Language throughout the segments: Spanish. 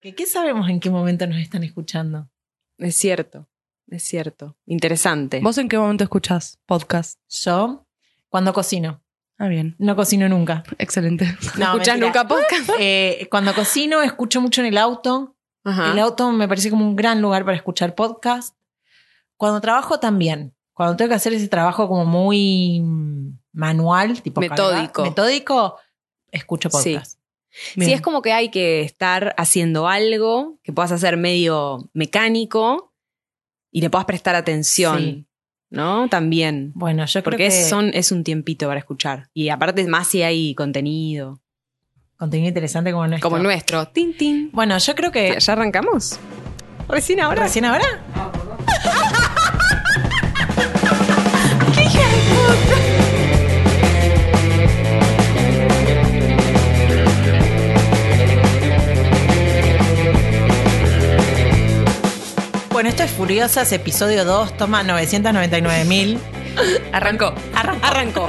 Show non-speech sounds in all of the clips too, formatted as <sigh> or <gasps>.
¿Qué, ¿Qué sabemos en qué momento nos están escuchando? Es cierto, es cierto. Interesante. ¿Vos en qué momento escuchás podcast? Yo, cuando cocino. Ah, bien. No cocino nunca. Excelente. ¿No <laughs> mentira. nunca podcast? <laughs> Eh, cuando cocino, escucho mucho en el auto. Ajá. El auto me parece como un gran lugar para escuchar podcast. Cuando trabajo también. Cuando tengo que hacer ese trabajo como muy mm, manual, tipo Metódico. cargar- metódico, escucho Sí. Sí, es como que hay que estar haciendo algo que puedas hacer medio mecánico y le puedas prestar atención, Sí. ¿no? También. Bueno, yo creo Porque que es, son, es un tiempito para escuchar. Y aparte, más si hay contenido. contenido interesante como nuestro. Como nuestro. Tin, tin. Bueno, yo creo que ¿Ya arrancamos? ¿Recién ahora? recién ahora. Bueno, esto es Furiosas, episodio 2, toma 999 mil. <laughs> Arrancó. Arrancó. Arrancó.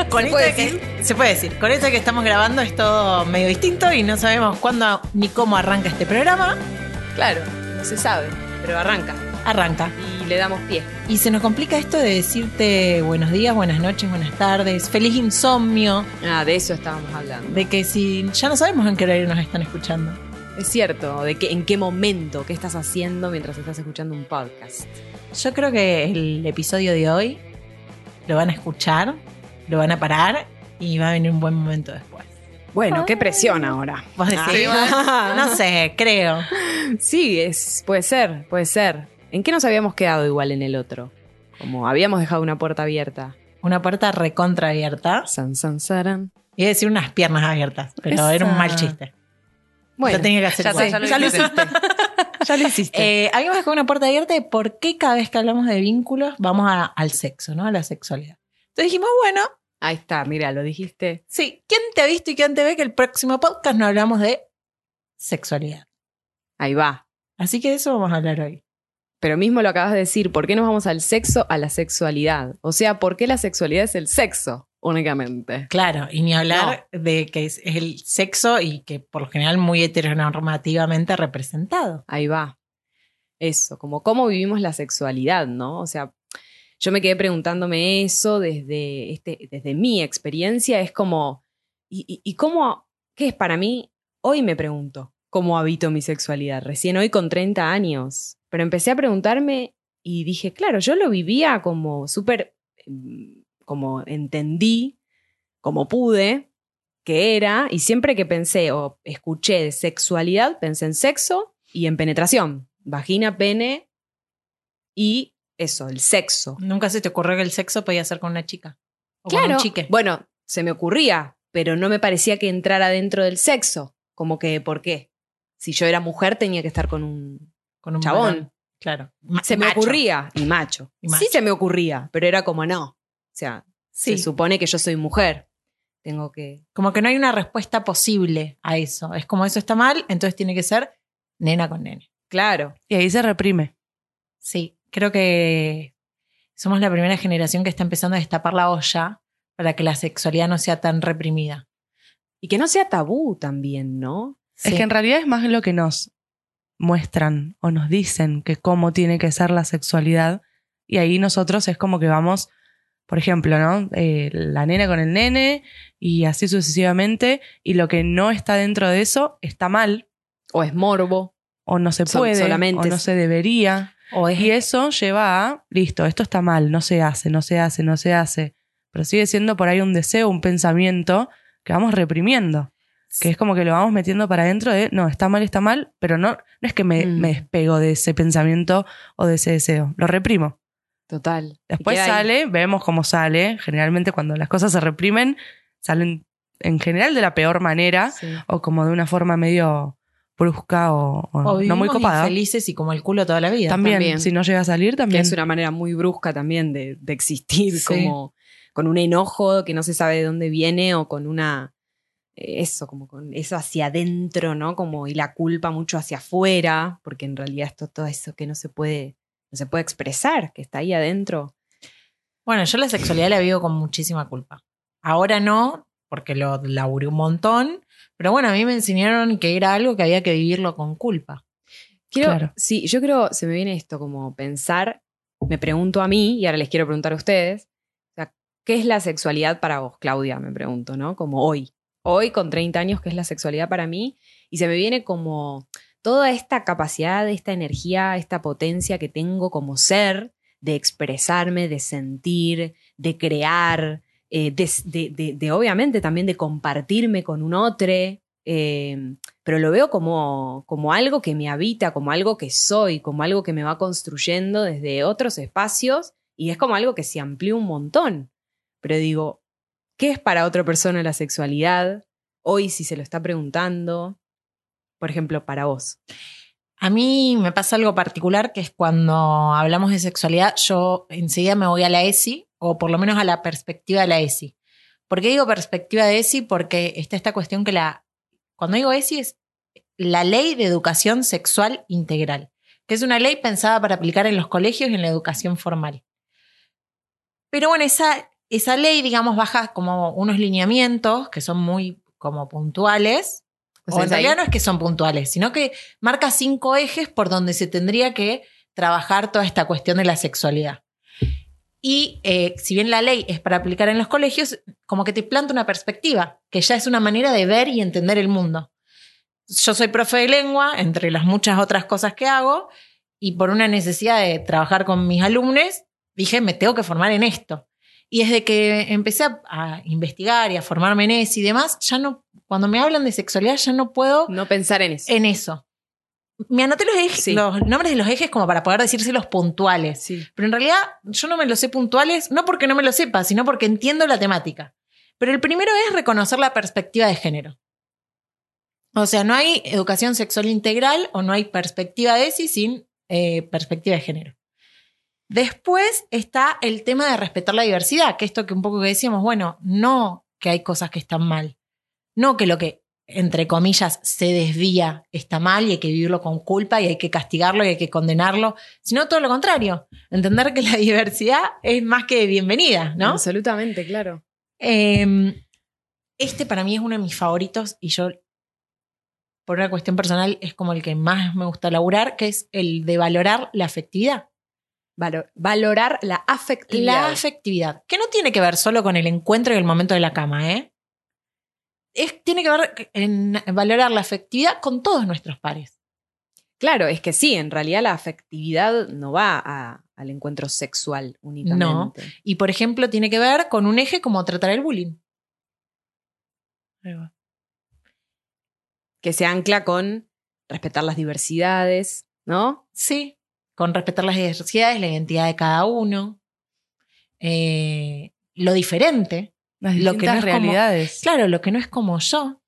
Se puede decir. Con esto que estamos grabando es todo medio distinto y no sabemos cuándo ni cómo arranca este programa. Claro, no se sabe, pero arranca. Arranca. Y le damos pie. Y se nos complica esto de decirte buenos días, buenas noches, buenas tardes, feliz insomnio, Ah, de eso estábamos hablando. de que si ya no sabemos en qué horario nos están escuchando. Es cierto, de que, en qué momento, qué estás haciendo mientras estás escuchando un podcast. Yo creo que el episodio de hoy lo van a escuchar, lo van a parar y va a venir un buen momento después. Bueno, qué presión ahora. Vos decís, Ah. <laughs> no sé, creo. Sí, es, puede ser, puede ser. ¿En qué nos habíamos quedado igual en el otro? Como habíamos dejado una puerta abierta. Una puerta recontra abierta. San, san, saran. Iba a decir unas piernas abiertas, pero Esa. era un mal chiste. Bueno, lo tenía que hacer ya, ya lo Ya lo hiciste. ya lo hiciste. Eh, habíamos dejado una puerta abierta de por qué cada vez que hablamos de vínculos vamos a- al sexo, ¿no? A la sexualidad. Entonces dijimos, bueno, Ahí está, mira, lo dijiste. sí, ¿quién te ha visto y quién te ve que el próximo podcast no hablamos de sexualidad? Ahí va. Así que de eso vamos a hablar hoy. Pero mismo lo acabas de decir, ¿por qué nos vamos al sexo, a la sexualidad? O sea, ¿por qué la sexualidad es el sexo únicamente? Claro, y ni hablar de que es, es el sexo y que por lo general muy heteronormativamente representado. Ahí va. Eso, como cómo vivimos la sexualidad, ¿no? O sea, yo me quedé preguntándome eso desde, este, desde mi experiencia. Es como, ¿y, y, y cómo, qué es para mí? Hoy me pregunto, ¿cómo habito mi sexualidad? Recién hoy con 30 años. Pero empecé a preguntarme y dije, claro, yo lo vivía como súper, em, como entendí, como pude, que era, y siempre que pensé o escuché de sexualidad, pensé en sexo y en penetración. Vagina, pene y eso, el sexo. Nunca se te ocurrió que el sexo podía ser con una chica. O con Claro. un chique. Bueno, se me ocurría, pero no me parecía que entrara dentro del sexo. Como que, ¿por qué? Si yo era mujer, tenía que estar con un con un chabón. varón. Claro. Ma- Se me ocurría. Y macho. Y macho. Sí se me ocurría, pero era como no. O sea, Sí. se supone que yo soy mujer. Tengo que. Como que no hay una respuesta posible a eso. Es como eso está mal, entonces tiene que ser nena con nene. Claro. Y ahí se reprime. Sí, creo que somos la primera generación que está empezando a destapar la olla para que la sexualidad no sea tan reprimida. Y que no sea tabú también, ¿no? Es que en realidad es más lo que nos muestran o nos dicen que cómo tiene que ser la sexualidad. Y ahí nosotros es como que vamos, por ejemplo, ¿no? Eh, la nena con el nene y así sucesivamente. Y lo que no está dentro de eso está mal O es morbo. o no se Sol- puede solamente o no es- se debería. O es Y eso lleva a, listo, esto está mal, no se hace, no se hace, no se hace. Pero sigue siendo por ahí un deseo, un pensamiento que vamos reprimiendo. Que es como que lo vamos metiendo para adentro de, no, está mal, está mal, pero no, no es que me, Mm. me despego de ese pensamiento o de ese deseo, lo reprimo. Total. Después sale, vemos cómo sale. Generalmente cuando las cosas se reprimen, salen en general de la peor manera Sí. o como de una forma medio brusca o, o o no muy vivimos copada. infelices y como el culo toda la vida. También, también. si no llega a salir, Que también. es una manera muy brusca también de, de existir, Sí. como con un enojo que no se sabe de dónde viene o con una. eh, Eso, como con eso hacia adentro, ¿no? Como y la culpa mucho hacia afuera, porque en realidad esto, todo eso que no se puede, no se puede expresar, que está ahí adentro. Bueno, yo la sexualidad la vivo con muchísima culpa. Ahora no, porque lo laburé un montón, pero bueno, a mí me enseñaron que era algo que había que vivirlo con culpa. Quiero, Claro. Sí, yo creo, se me viene esto como pensar, me pregunto a mí y ahora les quiero preguntar a ustedes, o sea, ¿qué es la sexualidad para vos, Claudia? Me pregunto, ¿no? Como hoy, hoy con 30 años, ¿qué es la sexualidad para mí? Y se me viene como toda esta capacidad, esta energía, esta potencia que tengo como ser de expresarme, de sentir, de crear, eh, de, obviamente también de compartirme con un otro, eh, pero lo veo como, como algo que me habita, como algo que soy, como algo que me va construyendo desde otros espacios y es como algo que se amplió un montón. Pero digo, ¿qué es para otra persona la sexualidad? Hoy si se lo está preguntando, por ejemplo, para vos. A mí me pasa algo particular que es cuando hablamos de sexualidad, yo enseguida me voy a la ESI, o por lo menos a la perspectiva de la ESI. ¿Por qué digo perspectiva de ESI? Porque está esta cuestión que la. Cuando digo ESI es la Ley de Educación Sexual Integral, que es una ley pensada para aplicar en los colegios y en la educación formal. Pero bueno, esa, esa ley, digamos, baja como unos lineamientos que son muy como puntuales. O sea, en ahí- realidad no es que son puntuales, sino que marca cinco ejes por donde se tendría que trabajar toda esta cuestión de la sexualidad. Y eh, si bien la ley es para aplicar en los colegios, como que te planta una perspectiva, que ya es una manera de ver y entender el mundo. Yo soy profe de lengua, entre las muchas otras cosas que hago, y por una necesidad de trabajar con mis alumnos, dije, me tengo que formar en esto. Y desde que empecé a, a investigar y a formarme en eso y demás, ya no, cuando me hablan de sexualidad, ya no puedo No pensar en eso. en eso. Me anoté los, ejes- Sí. los nombres de los ejes como para poder decírselos puntuales. Sí. Pero en realidad yo no me los sé puntuales, no porque no me lo sepa, sino porque entiendo la temática. Pero el primero es reconocer la perspectiva de género. O sea, no hay educación sexual integral o no hay perspectiva de ESI sin eh, perspectiva de género. Después está el tema de respetar la diversidad, que esto que un poco que decíamos, bueno, no que hay cosas que están mal, no que lo que, entre comillas, se desvía está mal y hay que vivirlo con culpa y hay que castigarlo y hay que condenarlo, sino todo lo contrario, entender que la <laughs> diversidad es más que bienvenida, ¿no? Absolutamente, claro. Eh, este para mí es uno de mis favoritos y yo, por una cuestión personal, es como el que más me gusta laburar, que es el de valorar la afectividad. Valo- valorar la afectividad. La afectividad, que no tiene que ver solo con el encuentro y el momento de la cama, ¿eh? Es, tiene que ver en valorar la afectividad con todos nuestros pares. Claro, es que sí, en realidad la afectividad no va a- al encuentro sexual únicamente. Y, por ejemplo, tiene que ver con un eje como tratar el bullying. Que se ancla con respetar las diversidades, ¿no? Sí, con respetar las diversidades, la identidad de cada uno, eh, lo diferente. Las Lo que no es como- realidades. Claro, lo que no es como yo.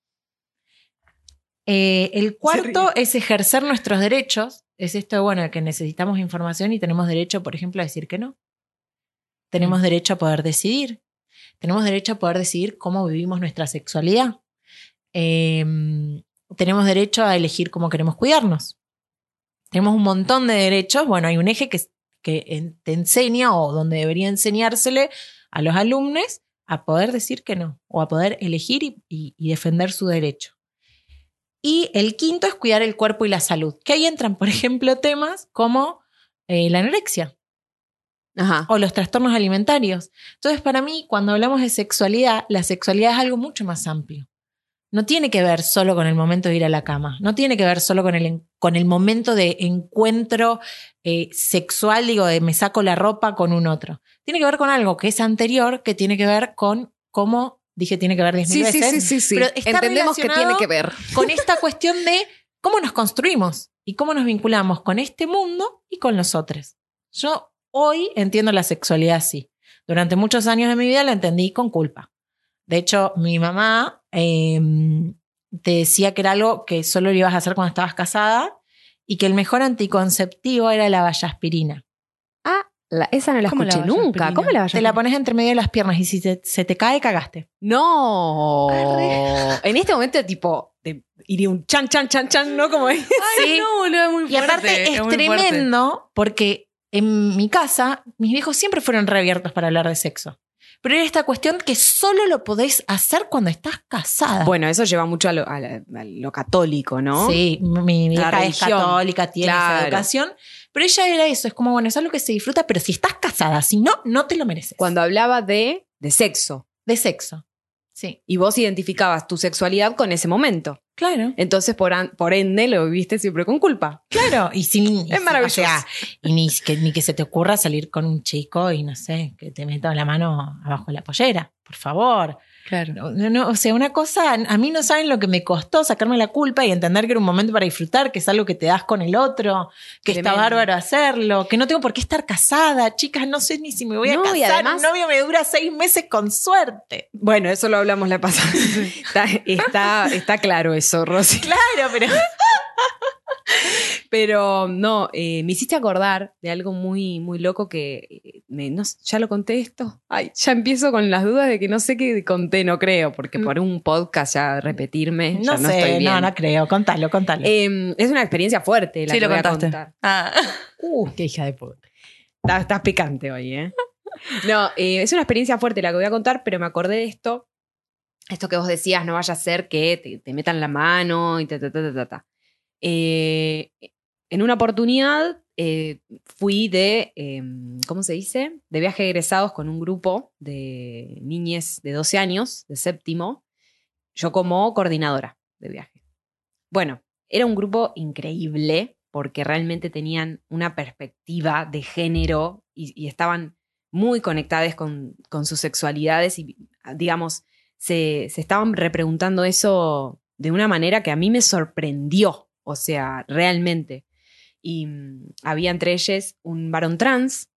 Eh, el cuarto es ejercer nuestros derechos. Es esto de, bueno, que necesitamos información y tenemos derecho, por ejemplo, a decir que no. Tenemos Mm. derecho a poder decidir. Tenemos derecho a poder decidir cómo vivimos nuestra sexualidad. Eh, tenemos derecho a elegir cómo queremos cuidarnos. Tenemos un montón de derechos. Bueno, hay un eje que, que te enseña o donde debería enseñársele a los alumnos a poder decir que no o a poder elegir y, y- y defender su derecho. Y el quinto es cuidar el cuerpo y la salud, que ahí entran, por ejemplo, temas como eh, la anorexia Ajá. o los trastornos alimentarios. Entonces, para mí, cuando hablamos de sexualidad, la sexualidad es algo mucho más amplio. No tiene que ver solo con el momento de ir a la cama, no tiene que ver solo con el, con el momento de encuentro eh, sexual, digo, de me saco la ropa con un otro. Tiene que ver con algo que es anterior, que tiene que ver con cómo, dije, tiene que ver diez mil Sí, sí, veces, sí, sí, sí. pero está Entendemos que tiene que ver. con <laughs> esta cuestión de cómo nos construimos y cómo nos vinculamos con este mundo y con los otros. Yo hoy entiendo la sexualidad así. Durante muchos años de mi vida la entendí con culpa. De hecho, mi mamá eh, te decía que era algo que solo lo ibas a hacer cuando estabas casada y que el mejor anticonceptivo era la vallaspirina. Ah, la- esa no la ¿Cómo la escuché nunca. ¿Cómo la Te la pones entre medio de las piernas y si te- se te cae, cagaste. No. Arre. En este momento, tipo, te iría un chan, chan, chan, chan, ¿no? Como es. Sí. no, boludo, es muy Y fuerte. aparte es, fuerte. tremendo porque en mi casa mis viejos siempre fueron reabiertos para hablar de sexo. Pero era esta cuestión que solo lo podés hacer cuando estás casada. Bueno, eso lleva mucho a lo, a la- a lo católico, ¿no? Sí, mi hija es religión. católica, tiene esa educación. Pero ella era eso, es como, bueno, es algo que se disfruta, pero si estás casada, si no, no te lo mereces. Cuando hablaba de, de sexo. De sexo. Sí. Y vos identificabas tu sexualidad con ese momento. Claro. Entonces, por, an- por ende, lo viviste siempre con culpa. Claro. Y sin. <laughs> Es maravilloso. O sea, y ni que, ni que se te ocurra salir con un chico y no sé, que te meta la mano abajo de la pollera. Por favor. Claro. No, no, o sea, una cosa, a mí no saben lo que me costó sacarme la culpa y entender que era un momento para disfrutar, que es algo que te das con el otro, que está bárbaro hacerlo, que no tengo por qué estar casada, chicas, no sé ni si me voy a No, y casar, además- un novio me dura seis meses con suerte. Bueno, eso lo hablamos la pasada. <laughs> está, está, está claro eso, Rosy. Claro, pero <laughs> Pero no, eh, me hiciste acordar de algo muy, muy loco que eh, me- no sé, ya lo conté esto. Ay, ya empiezo con las dudas de que no sé qué conté, no creo, porque por un podcast ya repetirme, no ya no estoy sé, bien. no, no creo, contalo, contalo. Eh, es una experiencia fuerte la Sí, que lo voy a contar. Ah. <laughs> Uh, qué hija de puta. Estás, estás picante hoy, ¿eh? No, eh, es una experiencia fuerte la que voy a contar, pero me acordé de esto. Esto que vos decías, no vaya a ser que te, te metan la mano y ta, ta, ta, ta, ta, ta. Eh, en una oportunidad eh, fui de, eh, ¿cómo se dice? De viaje egresados con un grupo de niñes de 12 años, de séptimo, yo como coordinadora de viaje. Bueno, era un grupo increíble porque realmente tenían una perspectiva de género y, y estaban muy conectadas con, con sus sexualidades y, digamos, se, se estaban repreguntando eso de una manera que a mí me sorprendió, o sea, realmente. Y mm, había entre ellos un varón trans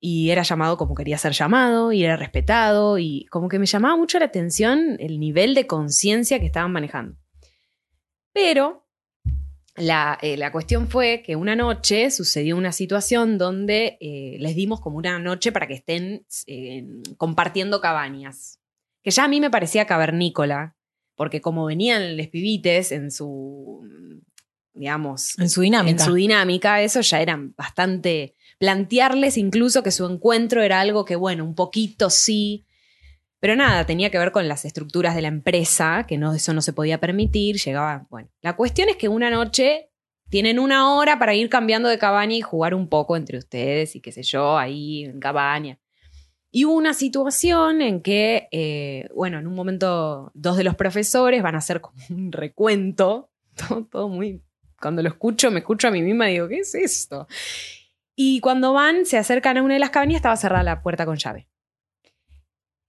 y era llamado como quería ser llamado y era respetado y como que me llamaba mucho la atención el nivel de conciencia que estaban manejando. Pero la, eh, la cuestión fue que una noche sucedió una situación donde eh, les dimos como una noche para que estén eh, compartiendo cabañas. Que ya a mí me parecía cavernícola, porque como venían les pibites en su, digamos, En su dinámica. en su dinámica, eso ya era bastante. Plantearles incluso que su encuentro era algo que, bueno, un poquito sí. Pero nada, tenía que ver con las estructuras de la empresa, que no, eso no se podía permitir. Llegaba. Bueno, la cuestión es que una noche tienen una hora para ir cambiando de cabaña y jugar un poco entre ustedes y qué sé yo, ahí en cabaña. Y hubo una situación en que, eh, bueno, en un momento dos de los profesores van a hacer como un recuento, <laughs> todo, todo muy cuando lo escucho, me escucho a mí misma y digo, ¿qué es esto? Y cuando van, se acercan a una de las cabañas, estaba cerrada la puerta con llave.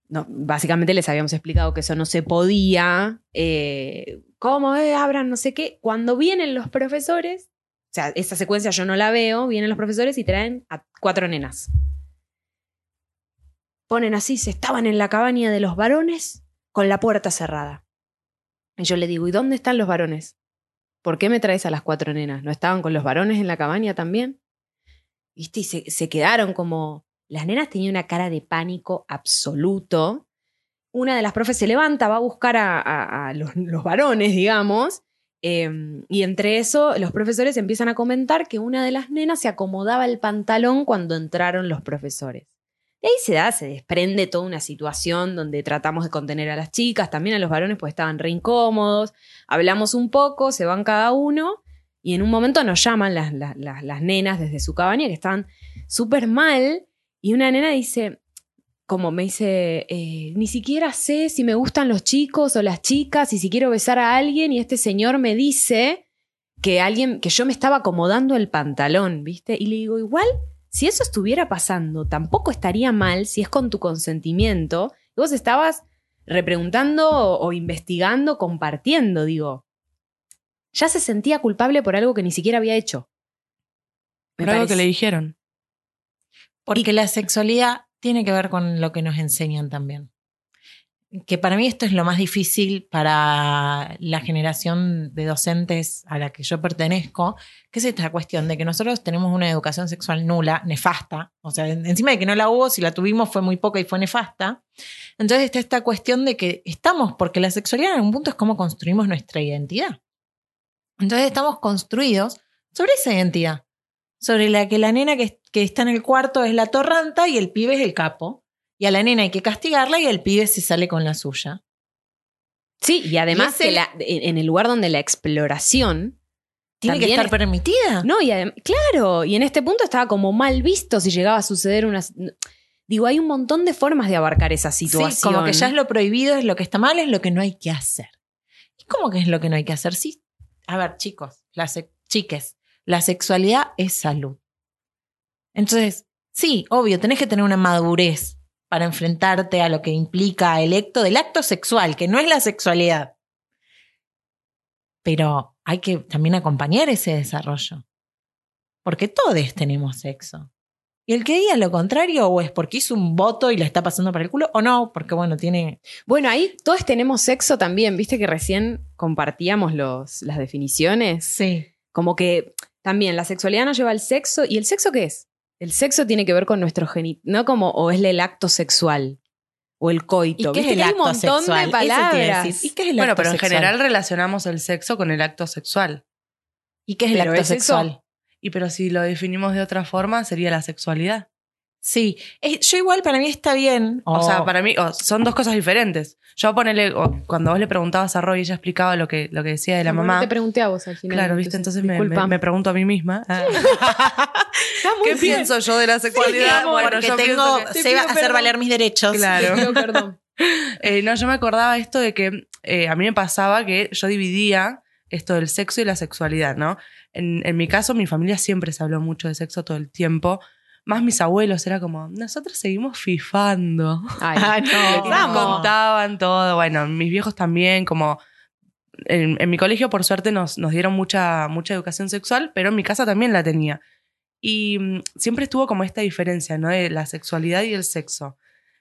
No, básicamente les habíamos explicado que eso no se podía. eh, ¿Cómo eh, abran no sé qué? Cuando vienen los profesores, o sea, esta secuencia yo no la veo, vienen los profesores y traen a cuatro nenas. Ponen así, se estaban en la cabaña de los varones con la puerta cerrada. Y yo le digo, ¿y dónde están los varones? ¿Por qué me traes a las cuatro nenas? ¿No estaban con los varones en la cabaña también? ¿Viste? Y se, se quedaron como... Las nenas tenían una cara de pánico absoluto. Una de las profes se levanta, va a buscar a, los, varones, digamos, eh, y entre eso los profesores empiezan a comentar que una de las nenas se acomodaba el pantalón cuando entraron los profesores. De ahí se da, se desprende toda una situación donde tratamos de contener a las chicas, también a los varones, pues estaban re incómodos. Hablamos un poco, se van cada uno, y en un momento nos llaman las nenas desde su cabaña que estaban súper mal, y una nena dice, como me dice, eh, ni siquiera sé si me gustan los chicos o las chicas, y si quiero besar a alguien, y este señor me dice que alguien, que yo me estaba acomodando el pantalón, ¿viste? Y le digo, igual, si eso estuviera pasando, tampoco estaría mal si es con tu consentimiento. Y vos estabas repreguntando o, o investigando, compartiendo, digo. Ya se sentía culpable por algo que ni siquiera había hecho. Me Por algo que le dijeron. Porque la sexualidad tiene que ver con lo que nos enseñan también. Que para mí esto es lo más difícil para la generación de docentes a la que yo pertenezco, que es esta cuestión de que nosotros tenemos una educación sexual nula, nefasta. O sea, en- encima de que no la hubo, si la tuvimos fue muy poca y fue nefasta. Entonces está esta cuestión de que estamos, porque la sexualidad en algún punto es cómo construimos nuestra identidad. Entonces estamos construidos sobre esa identidad sobre la que la nena que, que está en el cuarto es la torranta y el pibe es el capo. Y a la nena hay que castigarla y el pibe se sale con la suya. Sí, y además Y ese- que la- en el lugar donde la exploración Tiene que estar es- permitida. No, y claro, y en este punto estaba como mal visto si llegaba a suceder una... Digo, hay un montón de formas de abarcar esa situación. Sí, como que ya es lo prohibido, es lo que está mal, es lo que no hay que hacer. ¿Y cómo que es lo que no hay que hacer? Sí. A ver, chicos, la se- chiques, la sexualidad es salud. Entonces, sí, obvio, tenés que tener una madurez para enfrentarte a lo que implica el acto del acto sexual, que no es la sexualidad. Pero hay que también acompañar ese desarrollo. Porque todos tenemos sexo. Y el que diga lo contrario, o es porque hizo un voto y le está pasando por el culo, o no, porque bueno, tiene. Bueno, ahí todos tenemos sexo también, viste que recién compartíamos los, las definiciones. Sí. Como que también la sexualidad nos lleva al sexo. ¿Y el sexo qué es? El sexo tiene que ver con nuestro genit, no como o es el acto sexual o el coito. ¿Y qué es el acto un montón sexual? de palabras. decir. ¿Y qué es el Bueno, acto pero en general relacionamos el sexo con el acto sexual. ¿Y qué es el Pero acto es eso. sexual? Y pero si lo definimos de otra forma, sería la sexualidad. Sí. Es- yo igual para mí está bien. O sea, para mí o, son dos cosas diferentes. Yo ponele, o, cuando vos le preguntabas a Roy, ella explicaba lo que, lo que decía de la mamá. Te pregunté a vos al final. Claro, viste, entonces me, me- me pregunto a mí misma. <laughs> Muy ¿Qué bien. pienso yo de la sexualidad? amor, bueno, porque yo tengo, que- sé hacer perdón. valer mis derechos. Claro. Te pido perdón. <laughs> Eh, no, yo me acordaba esto de que eh, a mí me pasaba que yo dividía esto del sexo y la sexualidad, ¿no? En, en mi caso, mi familia siempre se habló mucho de sexo todo el tiempo. Más mis abuelos, era como, nosotros seguimos fifando. Ay, <laughs> no. Nos contaban todo. Bueno, mis viejos también, como. En, en mi colegio, por suerte, nos, nos dieron mucha, mucha educación sexual, pero en mi casa también la tenía. Y mm, siempre estuvo como esta diferencia, ¿no? De la sexualidad y el sexo.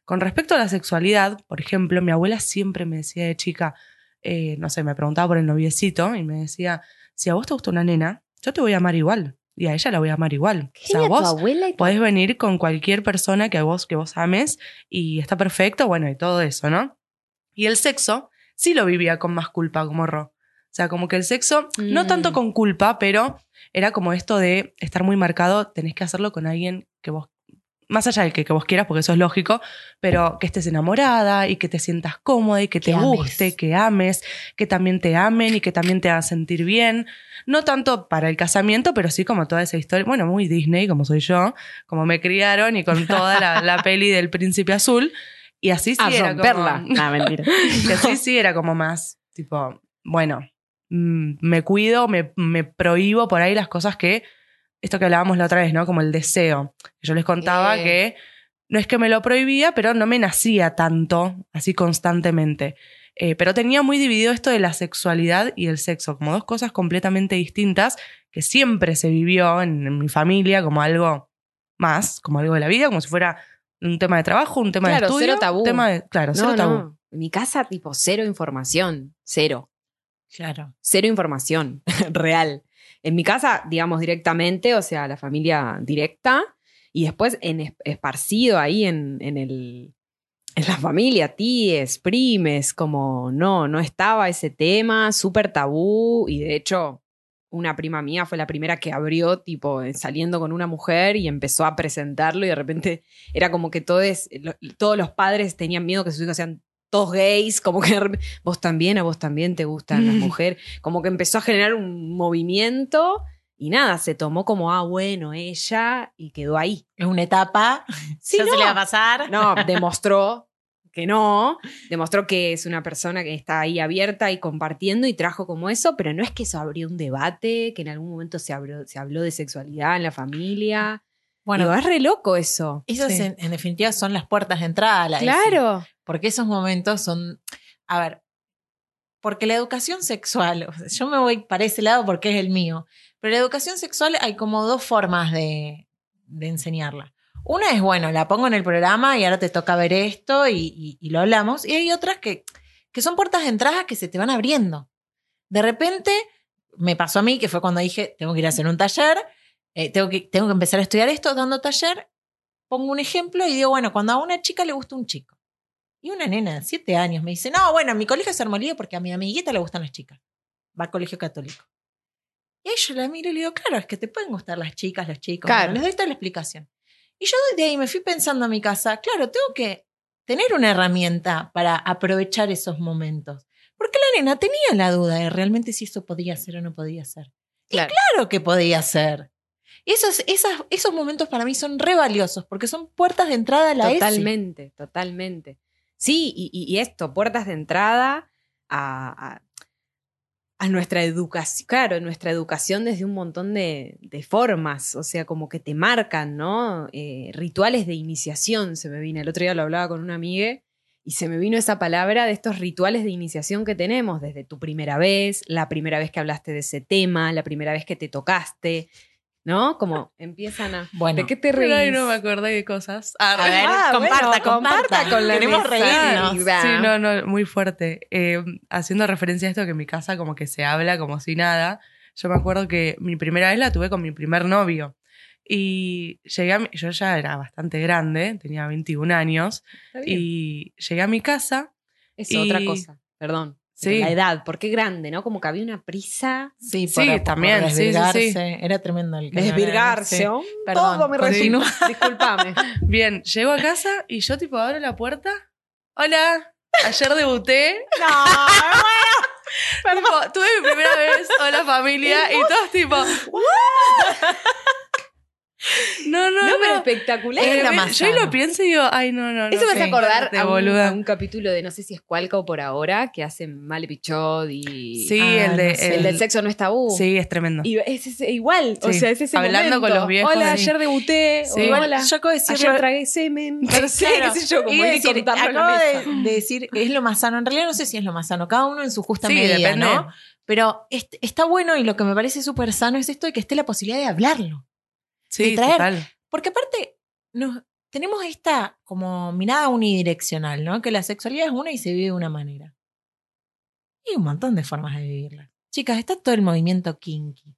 Con respecto a la sexualidad, por ejemplo, mi abuela siempre me decía de chica, eh, no sé, me preguntaba por el noviecito y me decía, si a vos te gusta una nena, yo te voy a amar igual. Y a ella la voy a amar igual. O sea, vos tu- podés venir con cualquier persona que vos, que vos ames y está perfecto, bueno, y todo eso, ¿no? Y el sexo sí lo vivía con más culpa como Ro. O sea, como que el sexo, no Mm. tanto con culpa, pero era como esto de estar muy marcado, tenés que hacerlo con alguien que vos, más allá del que, que vos quieras, porque eso es lógico, pero que estés enamorada y que te sientas cómoda y que te ames. guste, que ames, que también te amen y que también te hagan sentir bien. No tanto para el casamiento, pero sí como toda esa historia, bueno, muy Disney, como soy yo, como me criaron y con toda la, la <laughs> peli del príncipe azul. Y así sí a era romperla. como... No, mentira. <laughs> Que así sí era como más, tipo, bueno, mm, me cuido, me, me prohíbo por ahí las cosas que, esto que hablábamos la otra vez, ¿no? Como el deseo. Yo les contaba Eh. que no es que me lo prohibía, pero no me nacía tanto, así constantemente. Eh, pero tenía muy dividido esto de la sexualidad y el sexo, como dos cosas completamente distintas que siempre se vivió en, en mi familia como algo más, como algo de la vida, como si fuera un tema de trabajo, un tema Claro, de estudio. cero tabú. tema de, claro, cero No, tabú. no. En mi casa, tipo, cero información. Cero. Claro. Cero información <laughs> real. En mi casa, digamos, directamente, o sea, la familia directa, y después en es- esparcido ahí en, en el. En la familia, tíes, primes, como no, no estaba ese tema, súper tabú, y de hecho, una prima mía fue la primera que abrió, tipo, eh, saliendo con una mujer y empezó a presentarlo, y de repente era como que todos, todos los padres tenían miedo que sus hijos sean todos gays, como que vos también, a vos también te gustan las <laughs> mujeres, como que empezó a generar un movimiento y nada, se tomó como, ah, bueno, ella y quedó ahí. Es una etapa. Sí, ya no. se le va a pasar. No, demostró que no, demostró que es una persona que está ahí abierta y compartiendo y trajo como eso, pero no es que eso abrió un debate, que en algún momento se, abrió- se habló de sexualidad en la familia. Bueno, Digo, es re loco eso. esas Sí. en, en definitiva son las puertas de entrada a la ESI. Porque esos momentos son. A ver, porque la educación sexual, yo me voy para ese lado porque es el mío, pero la educación sexual hay como dos formas de, enseñarla. Una es, bueno, la pongo en el programa y ahora te toca ver esto y, lo hablamos. Y hay otras que, son puertas de entrada que se te van abriendo. De repente, me pasó a mí, que fue cuando dije, tengo que ir a hacer un taller, eh, tengo que empezar a estudiar esto, dando taller, pongo un ejemplo y digo, bueno, cuando a una chica le gusta un chico. Y una nena de siete años me dice, no, bueno, en mi colegio es hermolido porque a mi amiguita le gustan las chicas. Va al colegio católico. Y ahí yo la miro y le digo, claro, es que te pueden gustar las chicas, los chicos. Claro. Bueno, les doy toda la explicación. Y yo de ahí me fui pensando a mi casa, claro, tengo que tener una herramienta para aprovechar esos momentos. Porque la nena tenía la duda de realmente si eso podía ser o no podía ser. Claro. Claro que podía ser. Y esos, esas- esos momentos para mí son re valiosos porque son puertas de entrada a la. Totalmente, totalmente. Sí, y, y- esto, puertas de entrada a, a- a nuestra educación, claro, nuestra educación desde un montón de, de formas, o sea, como que te marcan, ¿no? Eh, rituales de iniciación se me vino. El otro día lo hablaba con una amiga y se me vino esa palabra de estos rituales de iniciación que tenemos, desde tu primera vez, la primera vez que hablaste de ese tema, la primera vez que te tocaste, ¿no? Como empiezan a... Bueno. ¿De qué te reís? no me acordé de cosas. A ver, Ah, comparta, bueno, comparta, con la Queremos reírnos. Sí, no, no, muy fuerte. Eh, haciendo referencia a esto que en mi casa como que se habla como si nada. Yo me acuerdo que mi primera vez la tuve con mi primer novio. Y llegué a mi- yo ya era bastante grande, tenía 21 años, y llegué a mi casa. Es y- otra cosa, perdón. Sí. La edad, porque grande, ¿no? Como que había una prisa. Sí, Sí, por- por también, sí, sí, desvirgarse. Era tremendo el que Desvirgarse. Perdón, todo me continúa. <laughs> <laughs> Disculpame. Bien, llego a casa y yo tipo abro la puerta. Hola, ayer debuté. <laughs> No, Tipo, tuve mi primera vez, hola familia, y todos tipo... No, no, no, no. pero espectacular. Es la Eh, más yo lo pienso y digo, ay, no, no, no. Eso me hace acordar a un, boluda. a un capítulo de no sé si es Cualca o por ahora, que hacen Male Pichot y Sí, Ah, el de... no sé. el del sexo no es tabú. Sí, es tremendo. Y es, ese- igual, o sea, es ese hablando momento. con los viejos Hola, ayer debuté. Sí. o Igual, hola, yo acabo de decirlo- ayer tragué semen. No <laughs> sé, Claro. <laughs> qué sé yo, como ir y decir, acabo mesa. de, de decir, es lo más sano. En realidad no sé si es lo más sano. Cada uno en su justa Sí, medida, depende. ¿no? Pero est- está bueno y lo que me parece súper sano es esto de que esté la posibilidad de hablarlo. Sí, de traer- total. Porque aparte, nos, tenemos esta como mirada unidireccional, ¿no? Que la sexualidad es una y se vive de una manera. Y hay un montón de formas de vivirla. Chicas, está todo el movimiento kinky.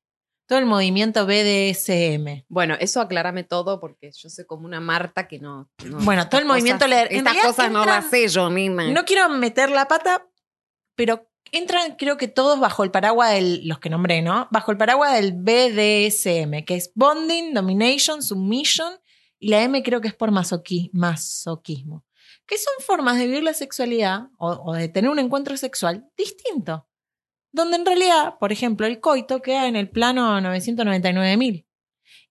Todo el movimiento BDSM. Bueno, eso aclárame todo porque yo soy como una Marta que no. no- Bueno, todo el movimiento cosas- le- Estas cosas no las sé yo, nena. No quiero meter la pata, pero entran, creo que todos bajo el paraguas del, los que nombré, ¿no? Bajo el paraguas del BDSM, que es Bonding, Domination, Submission, y la M creo que es por masoqui- masoquismo. Que son formas de vivir la sexualidad o, de tener un encuentro sexual distinto. Donde en realidad, por ejemplo, el coito queda en el plano 999.000.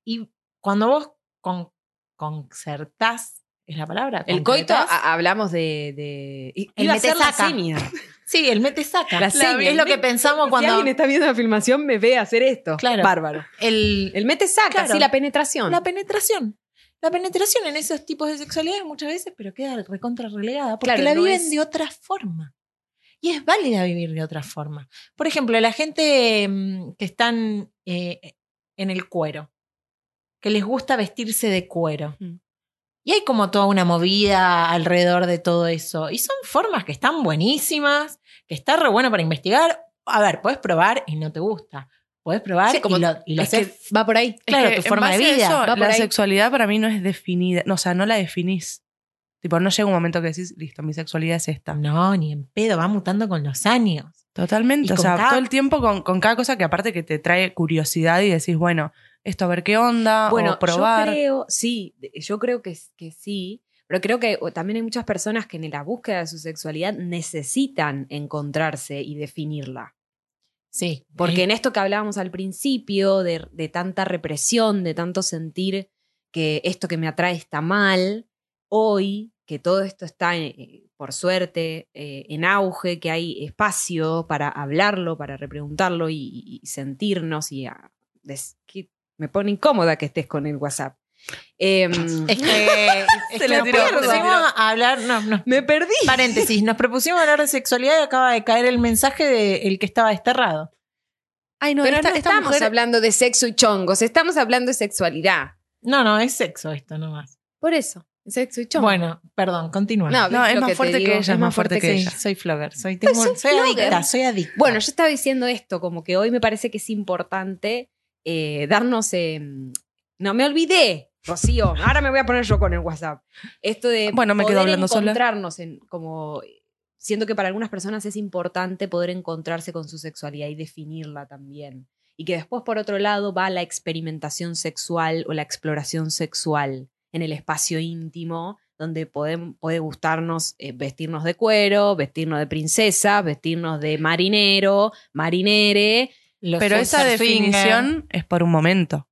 Y cuando vos con, concertás, ¿es la palabra? El coito, a- hablamos de. El iba a ser la mete-saca. seña. <laughs> Sí, el mete saca. La seña. es lo que pensamos Si cuando. alguien está viendo la filmación, me ve hacer esto. Claro. Bárbaro. el, El mete saca, Claro. sí, la penetración. la penetración. La penetración en esos tipos de sexualidades muchas veces, pero queda recontra relegada. Porque Claro, la no viven es- de otra forma. Y es válida vivir de otra forma. Por ejemplo, la gente mm, que están eh, en el cuero, que les gusta vestirse de cuero. Mm. Y hay como toda una movida alrededor de todo eso. Y son formas que están buenísimas, que está re bueno para investigar. A ver, puedes probar y no te gusta. Puedes probar Sí, como- y lo, y lo es haces que va por ahí. Claro, Es que tu forma de vida, eso, va por la ahí. sexualidad para mí no es definida. No, o sea, no la definís. Tipo, no llega un momento que decís, listo, mi sexualidad es esta. No, ni en pedo, va mutando con los años. Totalmente. Y O sea, cada- todo el tiempo con, con cada cosa que aparte que te trae curiosidad y decís, bueno, esto a ver qué onda, Bueno, o probar. yo creo, sí, yo creo que, que sí, pero creo que también hay muchas personas que en la búsqueda de su sexualidad necesitan encontrarse y definirla. Sí, Porque en esto que hablábamos al principio, de, de tanta represión, de tanto sentir que esto que me atrae está mal, hoy que todo esto está, eh, por suerte, eh, en auge, que hay espacio para hablarlo, para repreguntarlo y, y- y sentirnos y a- des- que me pone incómoda que estés con el WhatsApp. <laughs> Es que, <laughs> es Se que la nos tiró, se la propusimos tiró. a hablar, no, no, me perdí. paréntesis, nos propusimos hablar de sexualidad y acaba de caer el mensaje de el que estaba desterrado. Ay, no, Pero esta, estamos mujer- hablando de sexo y chongos, estamos hablando de sexualidad. No, no, es sexo esto nomás. Por eso, sexo y chongos. Bueno, perdón, continúa. No, No, ¿ves es más te fuerte que ella, es más fuerte que sí, ella. soy flogger, soy, tengo- soy flogger. adicta, soy adicta. Bueno, yo estaba diciendo esto, como que hoy me parece que es importante eh, darnos. eh, no me olvidé, Rocío. Ahora me voy a poner yo con el WhatsApp. Esto de Bueno, me quedo poder hablando sola. encontrarnos en como. Siento que para algunas personas es importante poder encontrarse con su sexualidad y definirla también. Y que después, por otro lado, va la experimentación sexual o la exploración sexual en el espacio íntimo, donde podem- puede gustarnos eh, vestirnos de cuero, vestirnos de princesa, vestirnos de marinero, marinere. Los Pero esa finger. definición es por un momento.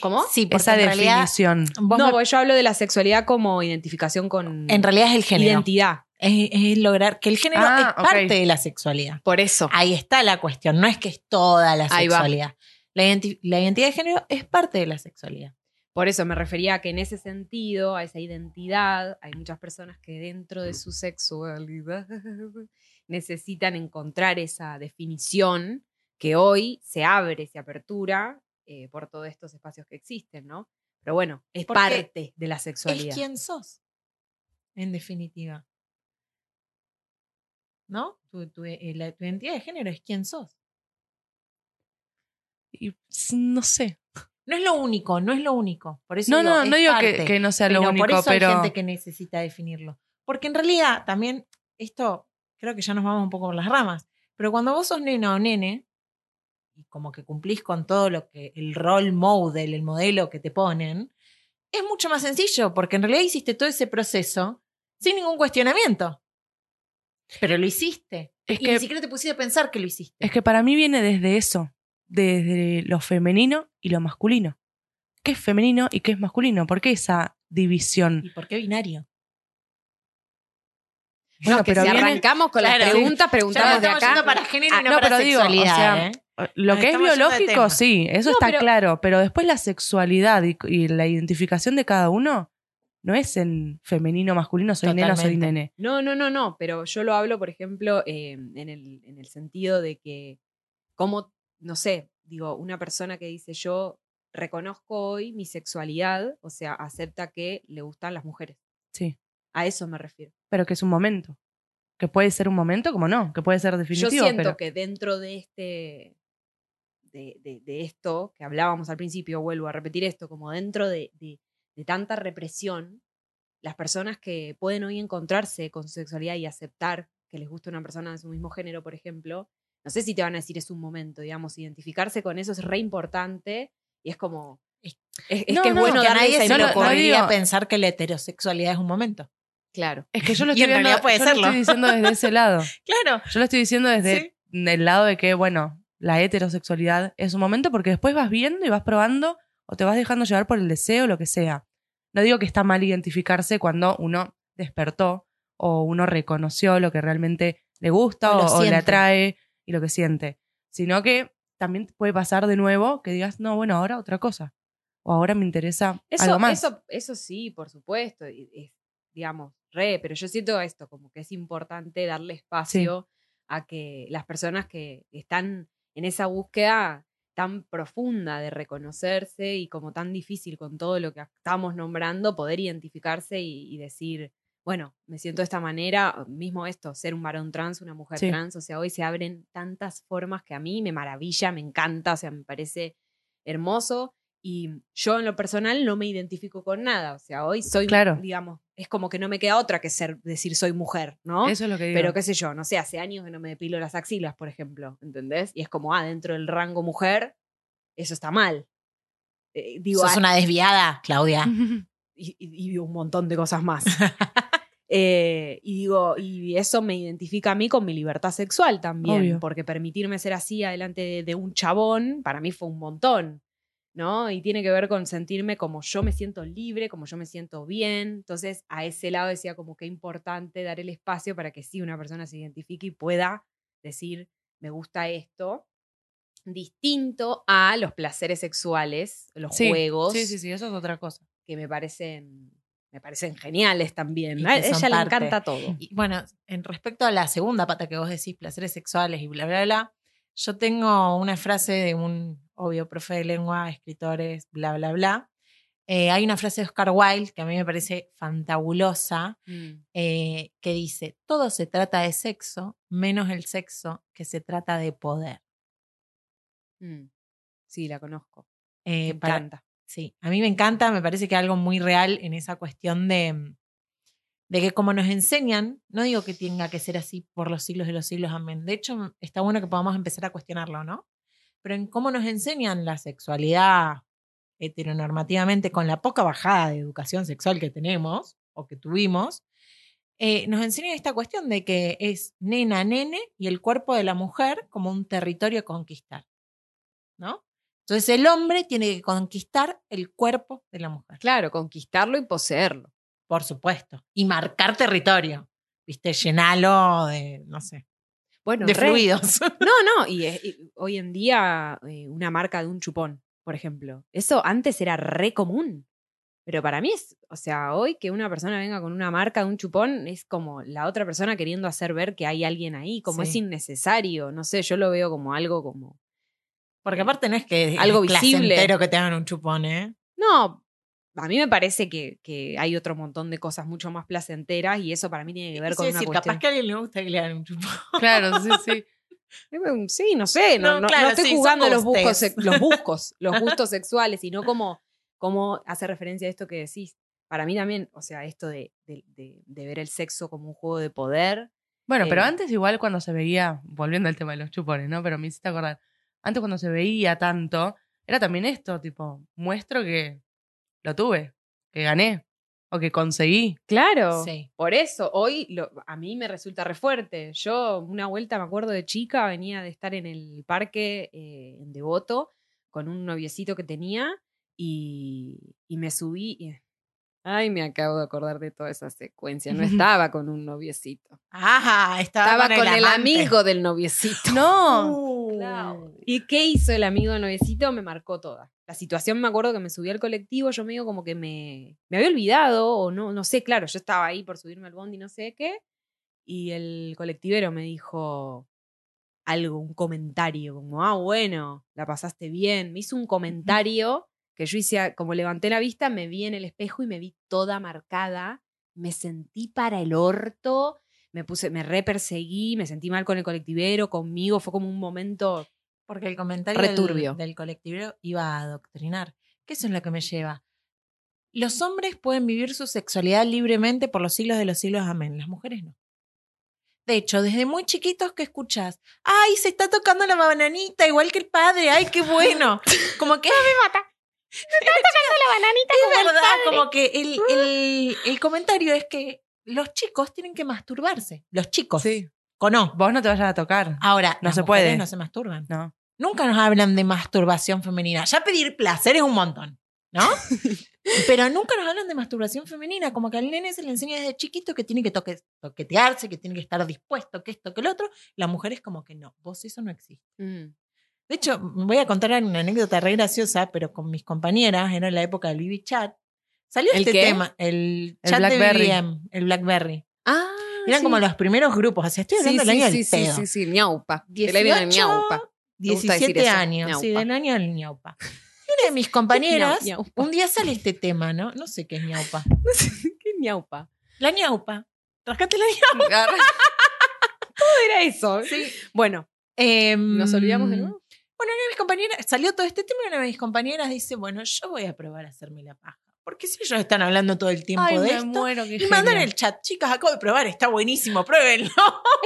¿Cómo? Sí, porque Esa en realidad, definición. vos no, me- yo hablo de la sexualidad como identificación con en realidad es el género. identidad. Es, es lograr que el género Ah, es parte de la sexualidad. Por eso. Ahí está la cuestión, no es que es toda la Ahí sexualidad. La, identi- la identidad de género es parte de la sexualidad. Por eso me refería a que en ese sentido, a esa identidad, hay muchas personas que dentro de su sexualidad <laughs> necesitan encontrar esa definición que hoy se abre, se apertura eh, por todos estos espacios que existen, ¿no? Pero bueno, es Porque parte de la Es sexualidad. quién sos, en definitiva. ¿No? Tu, tu- eh, la- tu identidad de género es quién sos. Y, no sé. No es lo único, no es lo único. Por eso No, digo, no, es no digo que, parte. que no sea lo Pero único, por eso pero. hay gente que necesita definirlo. Porque en realidad también, esto creo que ya nos vamos un poco por las ramas, pero cuando vos sos nena o nene, y como que cumplís con todo lo que el role model, el modelo que te ponen, es mucho más sencillo, porque en realidad hiciste todo ese proceso sin ningún cuestionamiento. Pero lo hiciste. Es y que- ni siquiera te pusiste a pensar que lo hiciste. Es que para mí viene desde eso, desde lo femenino y lo masculino. ¿Qué es femenino y qué es masculino? ¿Por qué esa división? ¿Y por qué binario? Bueno, no, que pero si viene- arrancamos con Claro. las preguntas, preguntamos de acá. para género y Ah, no, no, para pero digo, o sea, ¿eh? Lo Nos que es biológico, sí, eso No, está pero- claro, pero después la sexualidad y, y la identificación de cada uno no es en femenino, masculino, soy nena, soy Totalmente. nene. No, no, no, no, pero yo lo hablo, por ejemplo, eh, en, el, en el sentido de que, como, no sé, digo, una persona que dice yo reconozco hoy mi sexualidad, o sea, acepta que le gustan las mujeres. Sí, A eso me refiero. pero que es un momento. Que puede ser un momento, como no, que puede ser definitivo. yo siento pero que dentro de este, de, de- de esto que hablábamos al principio, vuelvo a repetir esto, como dentro de, de- de tanta represión, las personas que pueden hoy encontrarse con su sexualidad y aceptar que les gusta una persona de su mismo género, por ejemplo, no sé si te van a decir es un momento, digamos, identificarse con eso es re importante y es como... Es, es No, que es no, bueno que nadie esa se le no, no, ocurriría digo- pensar que la heterosexualidad es un momento. Claro. es que yo lo <laughs> Y estoy, en viendo- realidad puede yo lo serlo. estoy diciendo desde ese lado. <laughs> Claro. Yo lo estoy diciendo desde Sí. el lado de que, bueno, la heterosexualidad es un momento porque después vas viendo y vas probando o te vas dejando llevar por el deseo, lo que sea. No digo que está mal identificarse cuando uno despertó o uno reconoció lo que realmente le gusta O o, o le atrae y lo que siente, sino que también puede pasar de nuevo que digas, no, bueno, ahora otra cosa. O ahora me interesa Eso, algo más. Eso, eso sí, por supuesto, es, digamos, re, pero yo siento esto, como que es importante darle espacio a que las personas que están en esa búsqueda tan profunda de reconocerse y como tan difícil con todo lo que estamos nombrando, poder identificarse y, y decir, bueno, me siento de esta manera, mismo esto, ser un varón trans, una mujer Sí. trans, o sea, hoy se abren tantas formas que a mí me maravilla, me encanta, o sea, me parece hermoso. Y yo en lo personal no me identifico con nada. O sea, hoy soy, Claro. digamos, es como que no me queda otra que ser, decir soy mujer, ¿no? Eso es lo que digo. Pero qué sé yo, no sé, hace años que no me depilo las axilas, por ejemplo, ¿entendés? Y es como, ah, dentro del rango mujer, eso está mal. Eh, digo, Sos ah, una desviada, Claudia. <laughs> y, y- y un montón de cosas más. <laughs> Eh, y digo, y eso me identifica a mí con mi libertad sexual también, Obvio. porque permitirme ser así adelante de, de un chabón, para mí fue un montón, ¿no? Y tiene que ver con sentirme como yo me siento libre, como yo me siento bien. Entonces, a ese lado decía como que importante dar el espacio para que sí una persona se identifique y pueda decir, me gusta esto, distinto a los placeres sexuales, los Sí, juegos Sí, sí, sí, eso es otra cosa. que me parecen, me parecen geniales también. A ella le encanta todo. Y bueno, en respecto a la segunda pata que vos decís, placeres sexuales y bla, bla, bla, yo tengo una frase de un obvio profe de lengua, escritores, bla, bla, bla. Eh, hay una frase de Oscar Wilde que a mí me parece fantabulosa, eh, que dice, todo se trata de sexo, menos el sexo que se trata de poder. Mm. Sí, la conozco. Eh, me para- encanta. Sí, a mí me encanta, me parece que algo muy real en esa cuestión de, de que como nos enseñan, no digo que tenga que ser así por los siglos de los siglos, amén. De hecho, está bueno que podamos empezar a cuestionarlo, ¿no? Pero en cómo nos enseñan la sexualidad heteronormativamente, con la poca bajada de educación sexual que tenemos o que tuvimos, eh, nos enseñan esta cuestión de que es nena, nene y el cuerpo de la mujer como un territorio a conquistar. ¿No? Entonces el hombre tiene que conquistar el cuerpo de la mujer. Claro, conquistarlo y poseerlo. Por supuesto. Y marcar territorio. ¿Viste? Llenalo de, no sé, Bueno, de re. fluidos. <laughs> No, no, y, hoy en día eh, una marca de un chupón, por ejemplo. Eso antes era re común. Pero para mí es, o sea, hoy que una persona venga con una marca de un chupón es como la otra persona queriendo hacer ver que hay alguien ahí, como Sí. es innecesario. No sé, yo lo veo como algo como. Porque aparte no es que Algo es visible. que te hagan un chupón, ¿eh? No, a mí me parece que, que hay otro montón de cosas mucho más placenteras y eso para mí tiene que ver con es una decir, cuestión. capaz que a alguien le gusta que le hagan un chupón. <laughs> Claro, sí, sí. <laughs> Sí, no sé, no, No, no- no claro, estoy sí, jugando los buscos, los <laughs> buscos, los gustos sexuales, sino como, como hace referencia a esto que decís. Para mí también, o sea, esto de, de- de- de ver el sexo como un juego de poder. Bueno, pero Eh. antes igual cuando se veía, volviendo al tema de los chupones, ¿no? Pero me hiciste acordar, antes cuando se veía tanto, era también esto, tipo, muestro que lo tuve, que gané o que conseguí. Claro. Sí. Por eso, hoy lo- a mí me resulta re fuerte. Yo, una vuelta, me acuerdo de chica, venía de estar en el parque eh, en Devoto con un noviecito que tenía y, y me subí. y- ay, me acabo de acordar de toda esa secuencia. No <laughs> estaba con un noviecito. Ajá, estaba, Estaba con el, amigo del noviecito. No. <laughs> Uh. ¿Y qué hizo el amigo del noviecito? Me marcó toda. La situación me acuerdo que me subí al colectivo, yo medio como que me, me había olvidado, o no, no sé, claro, yo estaba ahí por subirme al bondi, no sé qué, y el colectivero me dijo algo, un comentario, como, ah, bueno, la pasaste bien. Me hizo un comentario que yo hice, como levanté la vista, me vi en el espejo y me vi toda marcada, me sentí para el orto, me puse, me reperseguí, me sentí mal con el colectivero, conmigo, fue como un momento Porque el comentario del, del colectivo iba a adoctrinar. Que eso es lo que me lleva. Los hombres pueden vivir su sexualidad libremente por los siglos de los siglos, amén. Las mujeres no. De hecho, desde muy chiquitos que escuchas, ay, se está tocando la bananita, igual que el padre, ay, qué bueno. Como que... <laughs> me mata. <laughs> la bananita Es verdad, como que el, el, el comentario es que los chicos tienen que masturbarse. Los chicos. Sí. Con O. Vos no te vayas a tocar. Ahora, No las se puede. no se masturban. No. Nunca nos hablan de masturbación femenina. Ya pedir placer es un montón, ¿no? <laughs> Pero nunca nos hablan de masturbación femenina, como que al nene se le enseña desde chiquito que tiene que toque- toquetearse, que tiene que estar dispuesto, que esto, que lo otro. La mujer es como que no, vos eso no existe. Mm. De hecho, voy a contar una anécdota re graciosa, pero con mis compañeras, era la época del BB Chat. Salió ¿El este qué? tema, el, El chat Blackberry. de BBM, el Blackberry. Ah, Eran sí. como los primeros grupos, así estoy hablando sí, del año sí, del sí, pedo. sí, sí, ñaupa. Que le viene 18, ñaupa. Me gusta decir 17 eso, años, sí, ñaupa. del año del ñaupa. <laughs> Y una de mis compañeras, Ñau- un día sale este tema, ¿no? No sé qué es ñaupa. <laughs> No sé, ¿Qué ñaupa? La ñaupa. Rascate la ñaupa. <laughs> ¿Cómo era eso? Sí. Bueno, Em, ¿nos olvidamos de nuevo? Bueno, una de mis compañeras, salió todo este tema y una de mis compañeras dice, bueno, yo voy a probar a hacerme la paja. Porque si ellos están hablando todo el tiempo Ay, de me esto. muero, Y mandan el chat, chicas, acabo de probar, está buenísimo, pruébenlo.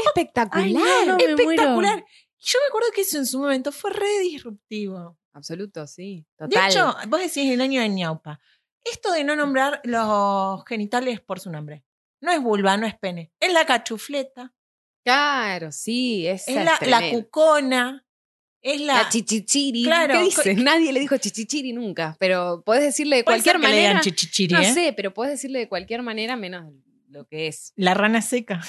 Espectacular. Ay, no, no, me Espectacular. Yo me acuerdo que eso en su momento fue re disruptivo. Absoluto, sí. De Total. hecho, vos decís el año de ñaupa. Esto de no nombrar los genitales por su nombre. No es vulva, no es pene. Es la cachufleta, claro, sí. Es es la, la cucona, es la... La chichichiri. Claro. ¿Qué dices? Nadie le dijo chichichiri nunca. Pero puedes decirle de cualquier que le manera. digan chichichiri, no ¿eh? sé, pero puedes decirle de cualquier manera menos lo que es. La rana seca.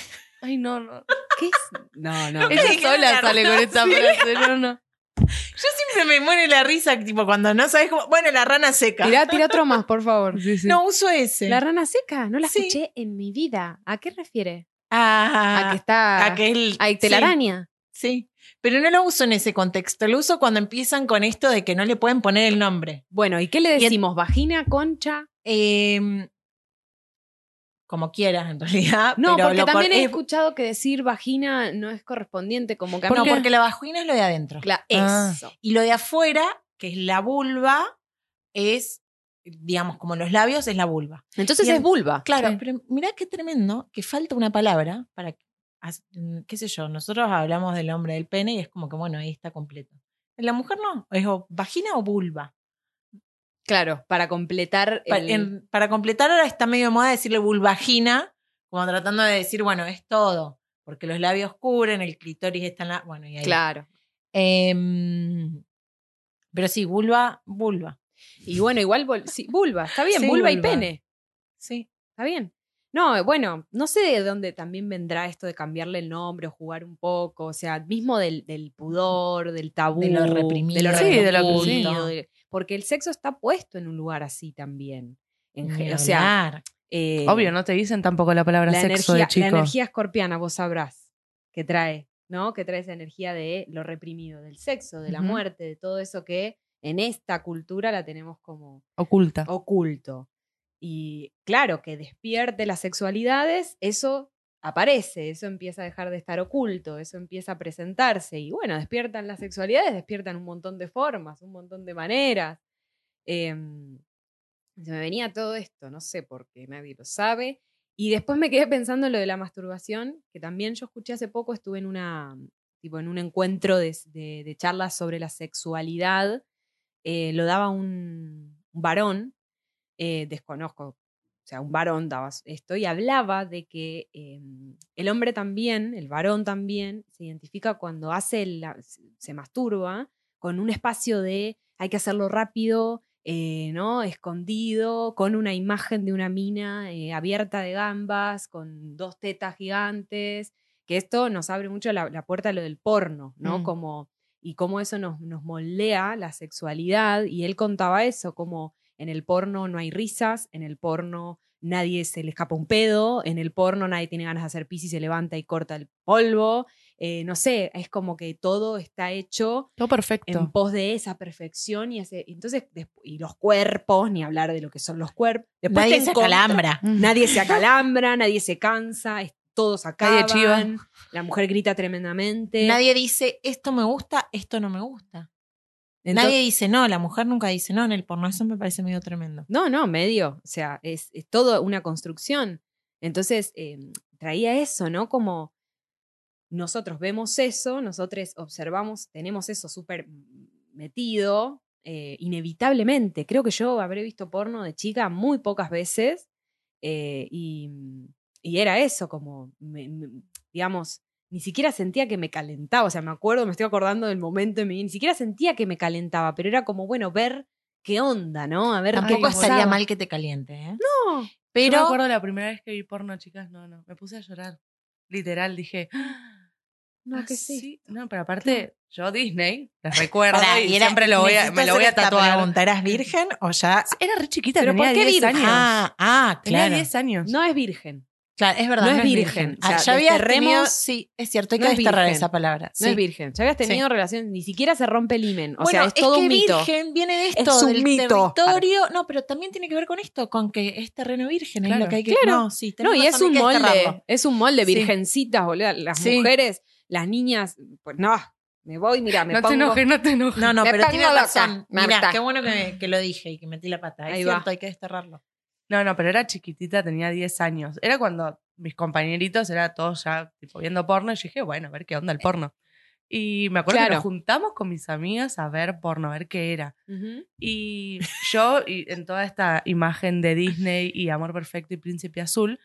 Ay, no, no. ¿Qué es? No, no. ¿Qué Ella sola la sale con esta <laughs> Sí. frase, no, no. Yo siempre me muere la risa, tipo, cuando no sabes cómo... Bueno, la rana seca. Tira, tira otro más, por favor. Sí, sí. No uso ese. La rana seca, no la Sí. escuché en mi vida. ¿A qué refiere? Ah, a que está. a que el- Hay telaraña. Sí, sí. Pero no lo uso en ese contexto. Lo uso cuando empiezan con esto de que no le pueden poner el nombre. Bueno, ¿y qué le decimos? ¿Vagina, concha? Eh, como quieras, en realidad. <laughs> No, pero porque también he es- escuchado que decir vagina no es correspondiente, como que No, porque la vagina es lo de adentro. Cla- Ah. Eso. Y lo de afuera, que es la vulva, es, digamos, como los labios, es la vulva. Entonces Y es vulva. Claro, Sí. pero mirá qué tremendo que falta una palabra para, mm, qué sé yo, nosotros hablamos del hombre del pene y es como que, bueno, ahí está completo. En la mujer no, es o vagina o vulva. Claro, para completar. Pa- el- en- para completar, ahora está medio de moda decirle vulvagina, como tratando de decir, bueno, es todo. Porque los labios cubren, el clítoris está en la. Bueno, y ahí. Claro. Em, pero sí, vulva, vulva. Y bueno, igual, sí, vulva, está bien, Sí, vulva y pene. Sí. Está bien. No, bueno, no sé de dónde también vendrá esto de cambiarle el nombre o jugar un poco, o sea, mismo del, del pudor, del tabú, De lo reprimido. de lo Sí, de lo que- reprimido, sí. de- porque el sexo está puesto en un lugar así también. En o sea, hablar. eh, Obvio, no te dicen tampoco la palabra la sexo energía, de chico. la energía escorpiana, vos sabrás, que trae, ¿no? Que trae esa energía de lo reprimido, del sexo, de la muerte, de todo eso que en esta cultura la tenemos como Oculta. oculto. Y claro, que despierte las sexualidades, eso aparece, eso empieza a dejar de estar oculto, eso empieza a presentarse. Y bueno, despiertan las sexualidades, despiertan un montón de formas, un montón de maneras. Em, se me venía todo esto, no sé por qué, nadie lo sabe. Y después me quedé pensando en lo de la masturbación, que también yo escuché hace poco, estuve en una tipo en un encuentro de, charlas sobre la sexualidad. eh, lo daba un, un varón, eh, desconozco, o sea, un varón daba esto, y hablaba de que eh, el hombre también, el varón también, se identifica cuando hace la- se masturba con un espacio de hay que hacerlo rápido, eh, ¿no? Escondido, con una imagen de una mina eh, abierta de gambas, con dos tetas gigantes, que esto nos abre mucho la, la puerta a lo del porno, ¿no? Mm. Como, y cómo eso nos, nos moldea la sexualidad, y él contaba eso, como en el porno no hay risas, en el porno nadie se le escapa un pedo, en el porno nadie tiene ganas de hacer pis y se levanta y corta el polvo, eh, no sé, es como que todo está hecho Todo perfecto. en pos de esa perfección y ese, entonces y los cuerpos, ni hablar de lo que son los cuerpos. Después Nadie se encontra- calambra. Mm. Nadie se <laughs> acalambra, nadie se cansa, es- todos Nadie acaban, chiva. la mujer grita tremendamente. Nadie dice, esto me gusta, esto no me gusta. Entonces- Nadie dice no, la mujer nunca dice no en el porno. Eso me parece medio tremendo. No, no, medio. O sea, es, es todo una construcción. Entonces, eh, traía eso, ¿no? Como nosotros vemos eso, nosotros observamos, tenemos eso súper metido, eh, inevitablemente. Creo que yo habré visto porno de chica muy pocas veces eh, y, y era eso, como, me- me- digamos, ni siquiera sentía que me calentaba. O sea, me acuerdo, me estoy acordando del momento en mi vida, ni siquiera sentía que me calentaba, pero era como, bueno, ver qué onda, ¿no? A ver qué Tampoco estaría mal que te caliente, ¿eh? No, Yo me Pero acuerdo la primera vez que vi porno, chicas, no, no. Me puse a llorar. Literal, dije. <gasps> no, "Ah, que sí. No, pero aparte, yo Disney, les recuerdo Pará, y, y era- siempre lo voy a, me lo voy a tatuar. pregunta, ¿Eras virgen o ya? Era re chiquita, ¿Pero tenía por qué 10 virgen? años. Ah, ah, tenía claro. 10 años. No es virgen. Claro, es verdad. No No, es es virgen. virgen. O sea, Ah, ya había tenido, sí, es cierto, hay que No es desterrar esa palabra. No sí. es virgen. Ya habías tenido relación, ni siquiera se rompe el himen. O bueno, sea, es todo que un mito. virgen viene de Es esto, un del mito. territorio. No, pero también tiene que ver con esto, con que es terreno virgen, es Claro. lo que hay que Claro. No, sí, No, y es un molde. Es un molde, virgencitas, boludo. Las Sí. mujeres, las niñas, pues no, me voy, mira, me no pongo. te enojes, no te enojes. No, no, Me pero tiene razón. Mira, qué bueno que, que lo dije y que metí la pata. Es Ahí va. cierto, hay que desterrarlo. No, no, pero era chiquitita, tenía 10 años. Era cuando mis compañeritos era todos ya tipo viendo porno y yo dije, bueno, a ver qué onda el porno. Y me acuerdo que nos juntamos con mis amigas a ver porno, a ver qué era. Y yo, y en toda esta imagen de Disney y Amor Perfecto y Príncipe Azul,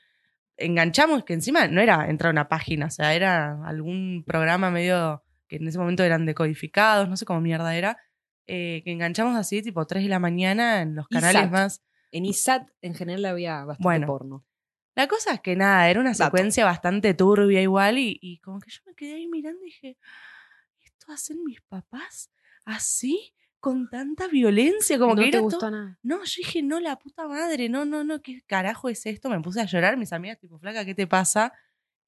enganchamos que encima no era entrar a una página, o sea, era algún programa medio que en ese momento eran decodificados, no sé cómo mierda era, eh, que enganchamos así tipo 3 de la mañana en los canales más... En ISAT en general había bastante Bueno. porno. La cosa es que nada, era una Dato. secuencia bastante turbia igual y, y como que yo me quedé ahí mirando y dije, ¿esto hacen mis papás así? Con tanta violencia, como no que te era gustó todo- nada. No, yo dije, no, la puta madre, no, no, no, ¿qué carajo es esto? Me puse a llorar, mis amigas tipo, flaca, ¿qué te pasa?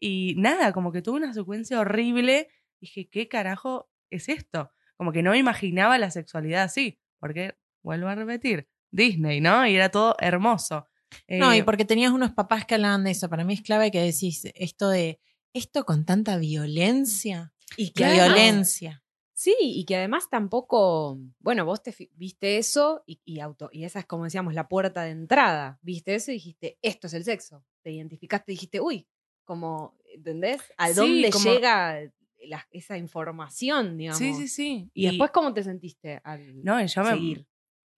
Y nada, como que tuve una secuencia horrible. Dije, ¿qué carajo es esto? Como que no me imaginaba la sexualidad así, porque, vuelvo a repetir, Disney, ¿no? Y era todo hermoso. No, Eh, y porque tenías unos papás que hablaban de eso. Para mí es clave que decís esto de esto con tanta violencia. Y La además- violencia. Sí, y que además tampoco, bueno, vos te viste eso y, y auto, y esa es como decíamos la puerta de entrada. Viste eso y dijiste, esto es el sexo. Te identificaste y dijiste, uy, como, ¿entendés? ¿A Sí, dónde como- llega la- esa información, digamos? Sí, sí, sí. Y, después, ¿cómo te sentiste al No, yo me, seguir?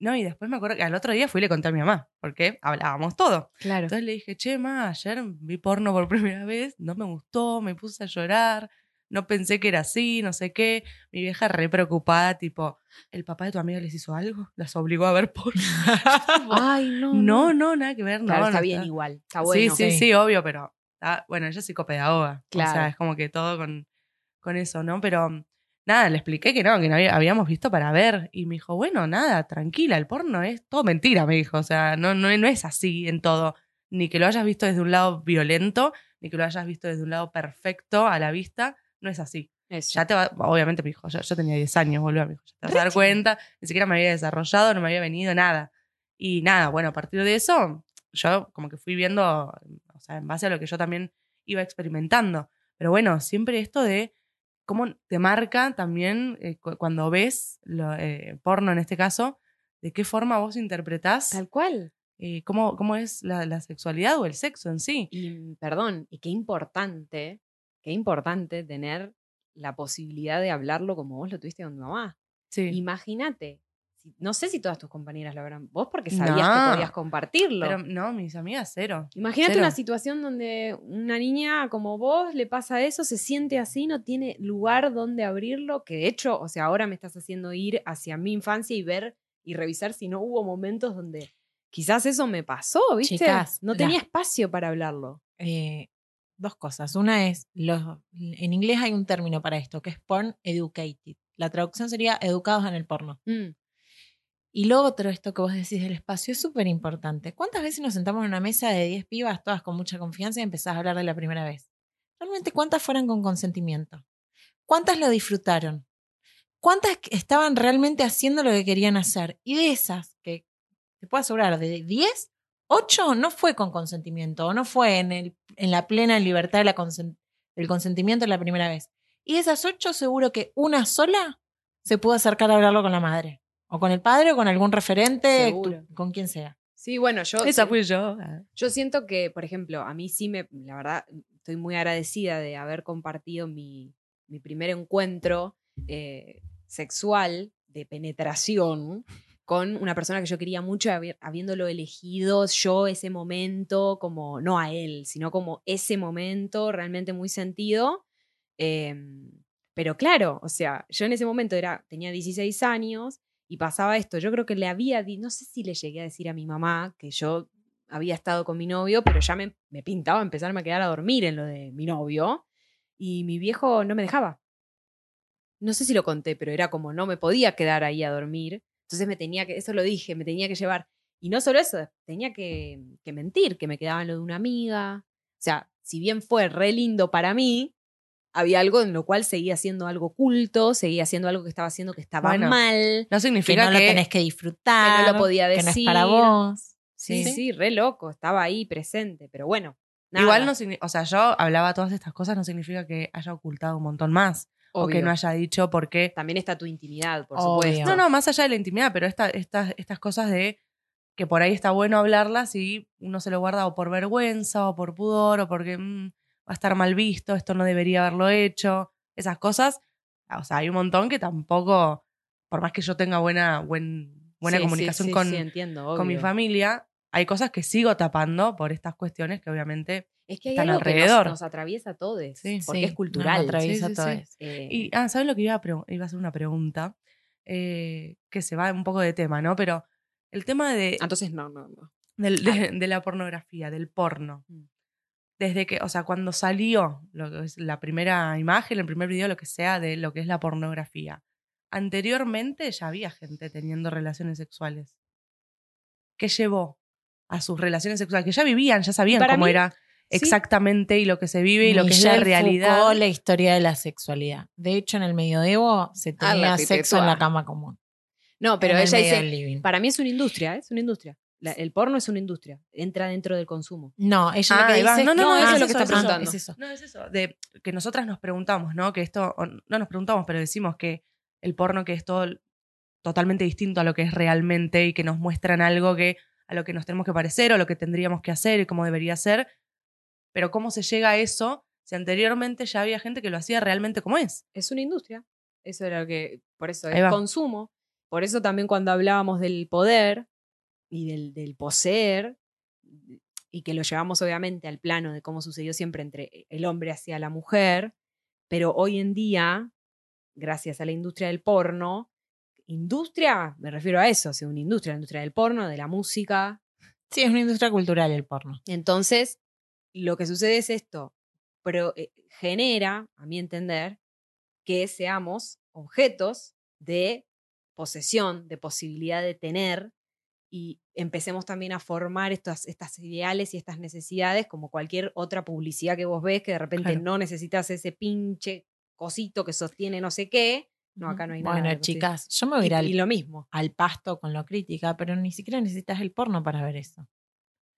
No, y después me acuerdo que al otro día fui y le conté a mi mamá, porque hablábamos todo. Claro. Entonces le dije, che, ma, ayer vi porno por <laughs> primera vez, no me gustó, me puse a llorar, no pensé que era así, no sé qué. Mi vieja re preocupada, tipo, ¿el papá de tu amiga les hizo algo? ¿Las obligó a ver porno? <laughs> <laughs> Ay, no. no, no, nada que ver, no. Claro, está no bien igual. Está bueno. sí, sí, Sí. sí, obvio, pero ah, bueno, ella es psicopedagoga. O Claro. sea, es como que todo con, con eso, ¿no? Pero nada, le expliqué que no, que no había- habíamos visto para ver. Y me dijo, bueno, nada, tranquila, el porno es todo mentira, me dijo. O sea, no, no, no es así en todo. Ni que lo hayas visto desde un lado violento, ni que lo hayas visto desde un lado perfecto a la vista. No es así. Eso. Ya te va, obviamente me dijo, yo, yo tenía 10 años, boludo, me dijo, ya te vas a dar cuenta, ni siquiera me había desarrollado, no me había venido nada. Y nada, bueno, a partir de eso, yo como que fui viendo, o sea, en base a lo que yo también iba experimentando. Pero bueno, siempre esto de cómo te marca también eh, cu- cuando ves lo, eh, porno en este caso, de qué forma vos interpretás Tal cual. eh, cómo, cómo es la, la sexualidad o el sexo en sí. Y perdón, y qué importante, qué importante tener la posibilidad de hablarlo como vos lo tuviste con tu mamá. Sí. Imagínate. No sé si todas tus compañeras lo habrán. Vos porque sabías que podías compartirlo. Pero no, mis amigas, cero. Imagínate Cero. una situación donde una niña como vos le pasa eso, se siente así, no tiene lugar donde abrirlo, que de hecho, o sea, ahora me estás haciendo ir hacia mi infancia y ver y revisar si no hubo momentos donde quizás eso me pasó, ¿viste? Chicas, no la- tenía espacio para hablarlo. Eh, dos cosas. Una es, los, en inglés hay un término para esto, que es porn educated. La traducción sería educados en el porno. Mm, Y lo otro, esto que vos decís del espacio, es súper importante. ¿Cuántas veces nos sentamos en una mesa de 10 pibas, todas con mucha confianza, y empezás a hablar de la primera vez? Realmente, ¿cuántas fueron con consentimiento? ¿Cuántas lo disfrutaron? ¿Cuántas estaban realmente haciendo lo que querían hacer? Y de esas, que te puedo asegurar, de 10, 8 no fue con consentimiento, o no fue en, el, en la plena libertad de la consen- del consentimiento la primera vez. Y de esas 8, seguro que una sola se pudo acercar a hablarlo con la madre. O con el padre o con algún referente, Seguro. tu- con quien sea. Sí, bueno, yo, Esa fui yo. yo siento que, por ejemplo, a mí sí me, la verdad, estoy muy agradecida de haber compartido mi, mi primer encuentro eh, sexual de penetración con una persona que yo quería mucho, habi- habiéndolo elegido yo ese momento, como no a él, sino como ese momento realmente muy sentido. Em, pero claro, o sea, yo en ese momento era, tenía 16 años y pasaba esto. Yo creo que le había, no sé si le llegué a decir a mi mamá que yo había estado con mi novio, pero ya me, me pintaba empezarme a quedar a dormir en lo de mi novio y mi viejo no me dejaba. No sé si lo conté, pero era como no me podía quedar ahí a dormir. Entonces me tenía que, eso lo dije, me tenía que llevar. Y no solo eso, tenía que, que mentir, que me quedaba en lo de una amiga. O sea, si bien fue re lindo para mí, había algo en lo cual seguía haciendo algo oculto, seguía haciendo algo que estaba haciendo que estaba Bueno, mal, Que No significa no que, lo tenés que disfrutar. que no lo podía Que decir. no es para vos. Sí, sí, re loco, estaba ahí presente, pero bueno. nada, igual no significa, o sea, yo hablaba todas estas cosas, no significa que haya ocultado un montón más. O que no haya dicho por qué. También está tu intimidad, por Obvio. supuesto. No, no, más allá de la intimidad, pero esta, estas, estas cosas de que por ahí está bueno hablarlas y uno se lo guarda o por vergüenza o por pudor o porque mm, va a estar mal visto, esto no debería haberlo hecho, esas cosas. O sea, hay un montón que tampoco, por más que yo tenga buena, buen, buena Sí, comunicación sí, con, entiendo, con mi familia, hay cosas que sigo tapando por estas cuestiones que obviamente... Es que hay están algo que alrededor. nos, nos atraviesa a todos, Sí, porque Sí, es cultural. nos atraviesa a todos. Eh, Y, ah, ¿sabes lo que iba a, iba a hacer una pregunta? Eh, que se va un poco de tema, ¿no? Pero el tema de, entonces, no, no, no. del- de, de la pornografía, del porno. Mm. Desde que, o sea, cuando salió lo que es la primera imagen, el primer video, lo que sea, de lo que es la pornografía. Anteriormente ya había gente teniendo relaciones sexuales. ¿Qué llevó a sus relaciones sexuales? Que ya vivían, ya sabían Para cómo mí, era sí. exactamente y lo que se vive y lo que es la realidad. Foucault, la historia de la sexualidad. De hecho, en el medioevo se Ah, tenía sexo en la cama común. No, pero En el ella medio dice, para mí es una industria, ¿eh? es una industria. La- el porno es una industria, entra dentro del consumo. No, ella Ah, lo que dice No, no, no, eso es lo que está preguntando. es eso. No, es eso, de que nosotras nos preguntamos, ¿no? Que esto, no nos preguntamos, pero decimos que el porno que es todo totalmente distinto a lo que es realmente y que nos muestran algo que a lo que nos tenemos que parecer o lo que tendríamos que hacer y cómo debería ser. Pero cómo se llega a eso si anteriormente ya había gente que lo hacía realmente como es. Es una industria. Eso era lo que, por eso es consumo. por eso también cuando hablábamos del poder y del, del poseer, y que lo llevamos obviamente al plano de cómo sucedió siempre entre el hombre hacia la mujer, pero hoy en día, gracias a la industria del porno, industria, me refiero a eso, sea, una industria, la industria del porno, de la música. Sí, es una industria cultural el porno. Entonces, lo que sucede es esto, pero eh, genera, a mi entender, que seamos objetos de posesión, de posibilidad de tener, y empecemos también a formar estas, estas ideales y estas necesidades como cualquier otra publicidad que vos ves, que de repente Claro. no necesitas ese pinche cosito que sostiene no sé qué. No, acá no hay nada. Bueno, de cosito. chicas, yo me voy a ir al, y lo mismo. al pasto con lo crítica, pero ni siquiera necesitas el porno para ver eso.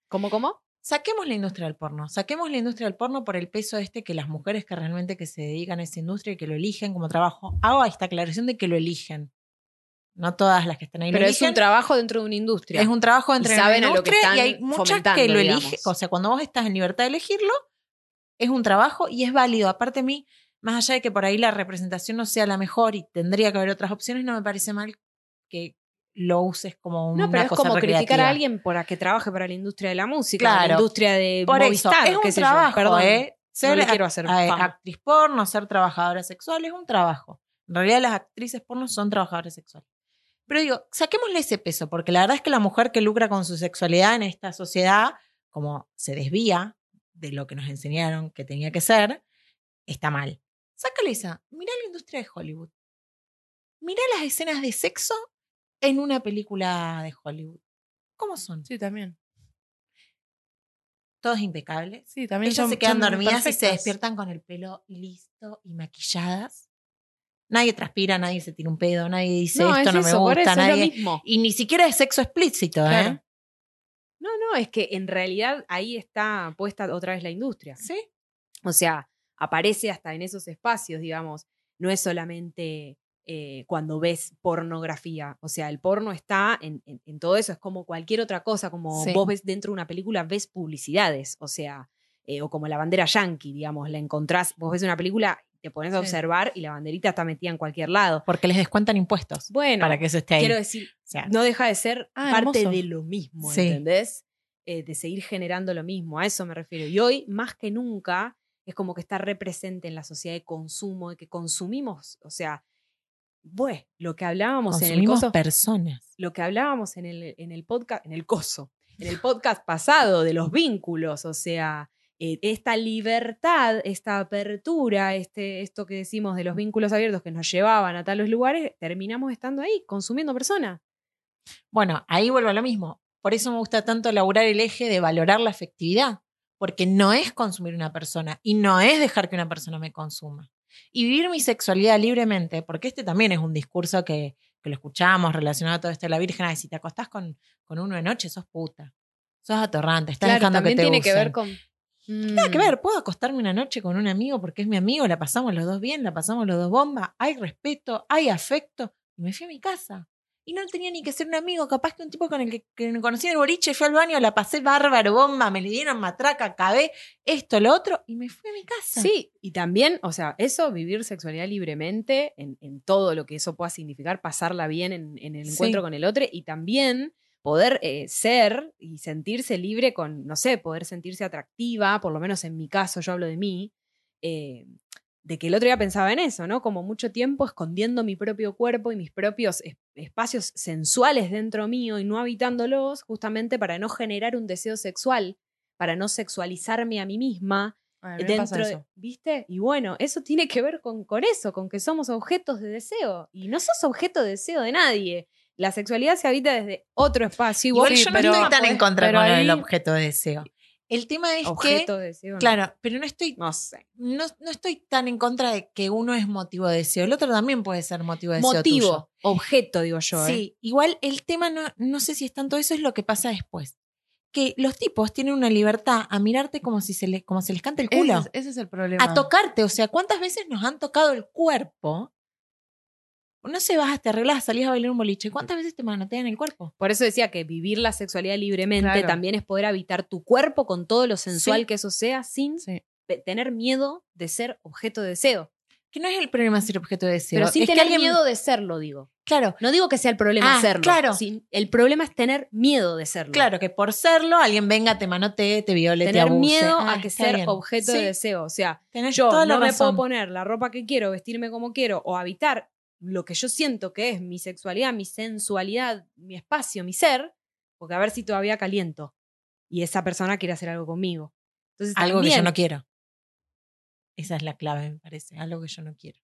¿Cómo, cómo? Saquemos la industria del porno. Saquemos la industria del porno por el peso este que las mujeres que realmente que se dedican a esa industria y que lo eligen como trabajo. Hago esta aclaración de que lo eligen. No todas las que están ahí Pero lo es un trabajo dentro de una industria. Es un trabajo entre la saben a lo que industria y hay muchas que lo digamos. eligen. O sea, cuando vos estás en libertad de elegirlo, es un trabajo y es válido. Aparte a mí, más allá de que por ahí la representación no sea la mejor y tendría que haber otras opciones, no me parece mal que lo uses como una No, pero es cosa como criticar a alguien por a que trabaje para la industria de la música, la Claro. industria de Por eso, Movistar, es un qué sé yo. trabajo, Perdón, ¿eh? Ser ac- quiero hacer actriz porno, ser trabajadora sexual es un trabajo. En realidad las actrices porno son trabajadoras sexuales. Pero digo, saquémosle ese peso, porque la verdad es que la mujer que lucra con su sexualidad en esta sociedad, como se desvía de lo que nos enseñaron que tenía que ser, está mal. Sácale esa. Mirá la industria de Hollywood. Mirá las escenas de sexo en una película de Hollywood. ¿Cómo son? Sí, también. Todos impecables. Sí, también Ellas son- se quedan dormidas y se despiertan con el pelo listo y maquilladas. Nadie transpira, nadie se tira un pedo, nadie dice no, esto es no eso, me gusta, nadie. mismo. Y ni siquiera es sexo explícito, ¿eh? No, no, es que en realidad ahí está puesta otra vez la industria. Sí. O sea, aparece hasta en esos espacios, digamos. No es solamente eh, cuando ves pornografía. O sea, el porno está en, en- en todo eso. Es como cualquier otra cosa. Como Sí. vos ves dentro de una película, ves publicidades. O sea, eh, o como la bandera yankee, digamos. La encontrás, vos ves una película, te pones a observar y la banderita está metida en cualquier lado. Porque les descuentan impuestos Bueno, para que eso esté ahí. quiero decir, O sea, no deja de ser Ah, parte hermoso. de lo mismo, Sí. ¿entendés? Eh, de seguir generando lo mismo, a eso me refiero. Y hoy, más que nunca, es como que está represente en la sociedad de consumo, de que consumimos, o sea, bueno, lo que hablábamos en el coso, personas. lo que hablábamos en el, en el podcast, en el coso, en el podcast pasado de los vínculos, o sea, eh, esta libertad, esta apertura, este, esto que decimos de los vínculos abiertos que nos llevaban a tales lugares, terminamos estando ahí, consumiendo personas. Bueno, ahí vuelvo a lo mismo. Por eso me gusta tanto elaborar el eje de valorar la afectividad. Porque no es consumir una persona y no es dejar que una persona me consuma. Y vivir mi sexualidad libremente, porque este también es un discurso que, que lo escuchamos relacionado a todo esto de la Virgen. Ay, si te acostás con, con uno de noche, sos puta. Sos atorrante, estás Claro, dejando que te tiene que ver con. Nada que Mm. ver, puedo acostarme una noche con un amigo porque es mi amigo, la pasamos los dos bien, la pasamos los dos bomba, hay respeto, hay afecto, y me fui a mi casa. Y no tenía ni que ser un amigo, capaz que un tipo con el que, que me conocí en el boliche, fui al baño, la pasé bárbaro, bomba, me le dieron matraca, acabé, esto, lo otro, y me fui a mi casa. Sí, y también, o sea, eso, vivir sexualidad libremente, en, en todo lo que eso pueda significar, pasarla bien en, en el Sí. encuentro con el otro, y también poder eh, ser y sentirse libre con, no sé, poder sentirse atractiva, por lo menos en mi caso, yo hablo de mí, eh, de que el otro día pensaba en eso, ¿no? Como mucho tiempo escondiendo mi propio cuerpo y mis propios es- espacios sensuales dentro mío y no habitándolos, justamente para no generar un deseo sexual, para no sexualizarme a mí misma, A mí me pasa dentro de-. ¿viste? Y bueno, eso tiene que ver con, con eso, con que somos objetos de deseo. Y no sos objeto de deseo de nadie. La sexualidad se habita desde otro espacio. Igual Sí, yo no pero- estoy tan en contra con ahí- objeto de deseo. El tema es objeto que, de deseo. no. claro, pero no estoy, No sé. no, no estoy tan en contra de que uno es motivo de deseo, el otro también puede ser motivo de deseo. Motivo, tuyo. objeto, digo yo. ¿eh? Sí, igual el tema no, no sé si es tanto eso, es lo que pasa después. Que los tipos tienen una libertad a mirarte como si se les, como se les canta el culo. Ese, es- ese es el problema. a tocarte. O sea, ¿cuántas veces nos han tocado el cuerpo? No se vas, te arreglas, salís a bailar un boliche. ¿Cuántas veces te manotean el cuerpo? Por eso decía que vivir la sexualidad libremente Claro. también es poder habitar tu cuerpo con todo lo sensual Sí. que eso sea sin Sí. tener miedo de ser objeto de deseo. Que no es el problema ser objeto de deseo. Pero sin es que tener alguien- miedo de serlo, digo. Claro, No digo que sea el problema Ah, hacerlo. claro. sin- el problema es tener miedo de serlo. claro, que por serlo alguien venga, te manotee, te viole, te Tener abuse. miedo Ah, a que está ser bien. objeto Sí, de deseo. O sea, tenés yo no me puedo poner la ropa que quiero, vestirme como quiero o habitar lo que yo siento que es mi sexualidad, mi sensualidad, mi espacio, mi ser, porque a ver si todavía caliento y esa persona quiere hacer algo conmigo. Entonces, Algo que yo no quiero. Esa es la clave, me parece. Algo que yo no quiero.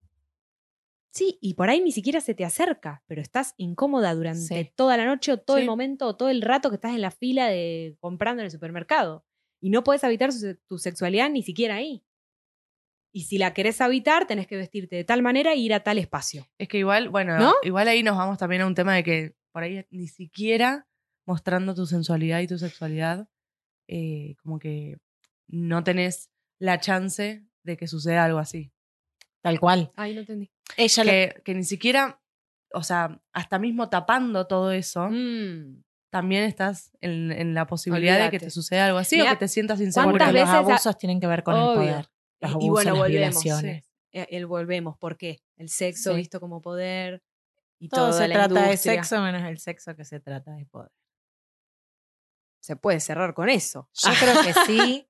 Sí, y por ahí ni siquiera se te acerca, pero estás incómoda durante Sí. toda la noche o todo el momento o todo el rato que estás en la fila de comprando en el supermercado. Y no puedes habitar su- tu sexualidad ni siquiera ahí. Y si la querés habitar, tenés que vestirte de tal manera e ir a tal espacio. Es que igual, bueno, ¿No? igual ahí nos vamos también a un tema de que por ahí ni siquiera mostrando tu sensualidad y tu sexualidad, eh, como que no tenés la chance de que suceda algo así. Tal cual. Ay, no entendí. Ella lo- Que, que ni siquiera, o sea, hasta mismo tapando todo eso, Mm. también estás en, en la posibilidad de que te suceda algo así Mirá, o que te sientas inseguro. ¿cuántas los veces a- abusos tienen que ver con Obvio. el poder. Los Y abusos, bueno, las volvemos, violaciones. Eh, El volvemos. ¿Por qué? El sexo Sí. visto como poder y Todo toda se la trata de sexo menos el sexo que se trata de poder. Se puede cerrar con eso. Yo creo que <laughs> sí.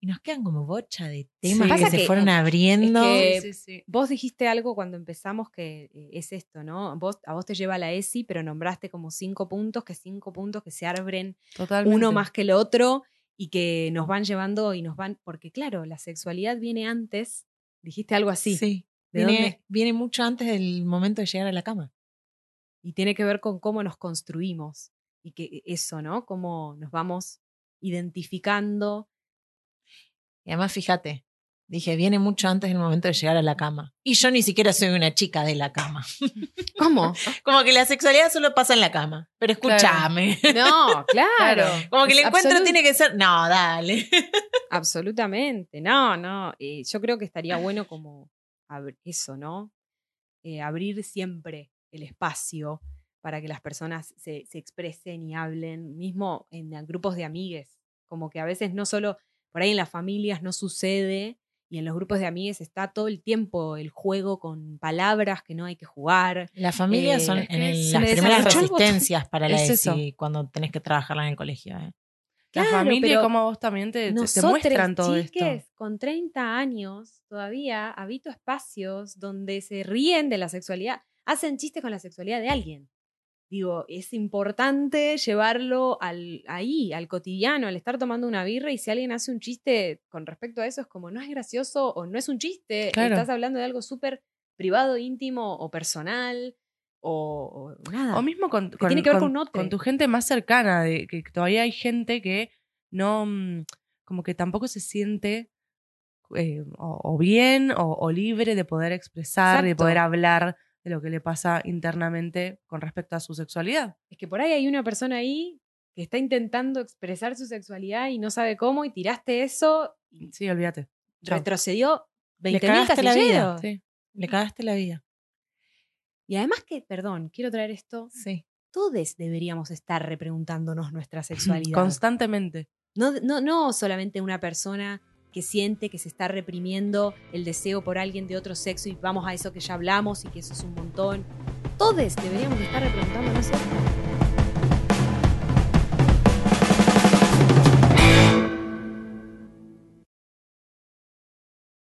Y nos quedan como bocha de temas Sí. que se que- fueron abriendo. que- Sí, sí, sí. Vos dijiste algo cuando empezamos que eh, es esto, ¿no? Vos, a vos te lleva la ESI, pero nombraste como cinco puntos, que cinco puntos que se abren Totalmente. uno más que el otro y que nos van llevando y nos van, porque claro, la sexualidad viene antes, dijiste algo así, Sí. ¿De Viene, dónde? viene mucho antes del momento de llegar a la cama. y tiene que ver con cómo nos construimos y que eso, ¿no? Cómo nos vamos identificando. Y además, fíjate, dije, viene mucho antes del momento de llegar a la cama. Y yo ni siquiera soy una chica de la cama. <laughs> ¿Cómo? Como que la sexualidad solo pasa en la cama. Pero escúchame. No, <laughs> claro. Como que el encuentro absolut- tiene que ser. No, dale. <laughs> Absolutamente, no, no. eh, yo creo que estaría bueno como eso, ¿no? Eh, abrir siempre el espacio para que las personas se, se expresen y hablen, mismo en grupos de amigues, como que a veces no solo, por ahí en las familias no sucede y en los grupos de amigues está todo el tiempo el juego con palabras que no hay que jugar. Las familias Eh, son en el- las me primeras resistencias para la Es ESI cuando tenés que trabajarla en el colegio. ¿eh? La Claro, familia y pero cómo vos también te, te- muestran todo chiques, esto. con 30 años, todavía habito espacios donde se ríen de la sexualidad, hacen chistes con la sexualidad de alguien. Digo, es importante llevarlo al, ahí, al cotidiano, al estar tomando una birra y si alguien hace un chiste con respecto a eso es como no es gracioso o no es un chiste, Claro. estás hablando de algo súper privado, íntimo o personal o, o nada. O mismo con, Que tiene que ver con con tu gente más cercana, de que todavía hay gente que no, mm, como que tampoco se siente eh, o, o bien o, o libre de poder expresar, de poder hablar de lo que le pasa internamente con respecto a su sexualidad. Es que por ahí hay una persona ahí que está intentando expresar su sexualidad y no sabe cómo y tiraste eso y Sí, olvídate. Retrocedió Le 20.000 cagaste la vida. casilleros. Sí. Le cagaste la vida. Y además que, perdón, quiero traer esto, Sí. todos deberíamos estar repreguntándonos nuestra sexualidad. Constantemente. No, no, no solamente una persona que siente que se está reprimiendo el deseo por alguien de otro sexo y vamos a eso que ya hablamos y que eso es un montón. Todos deberíamos estar repreguntándonos.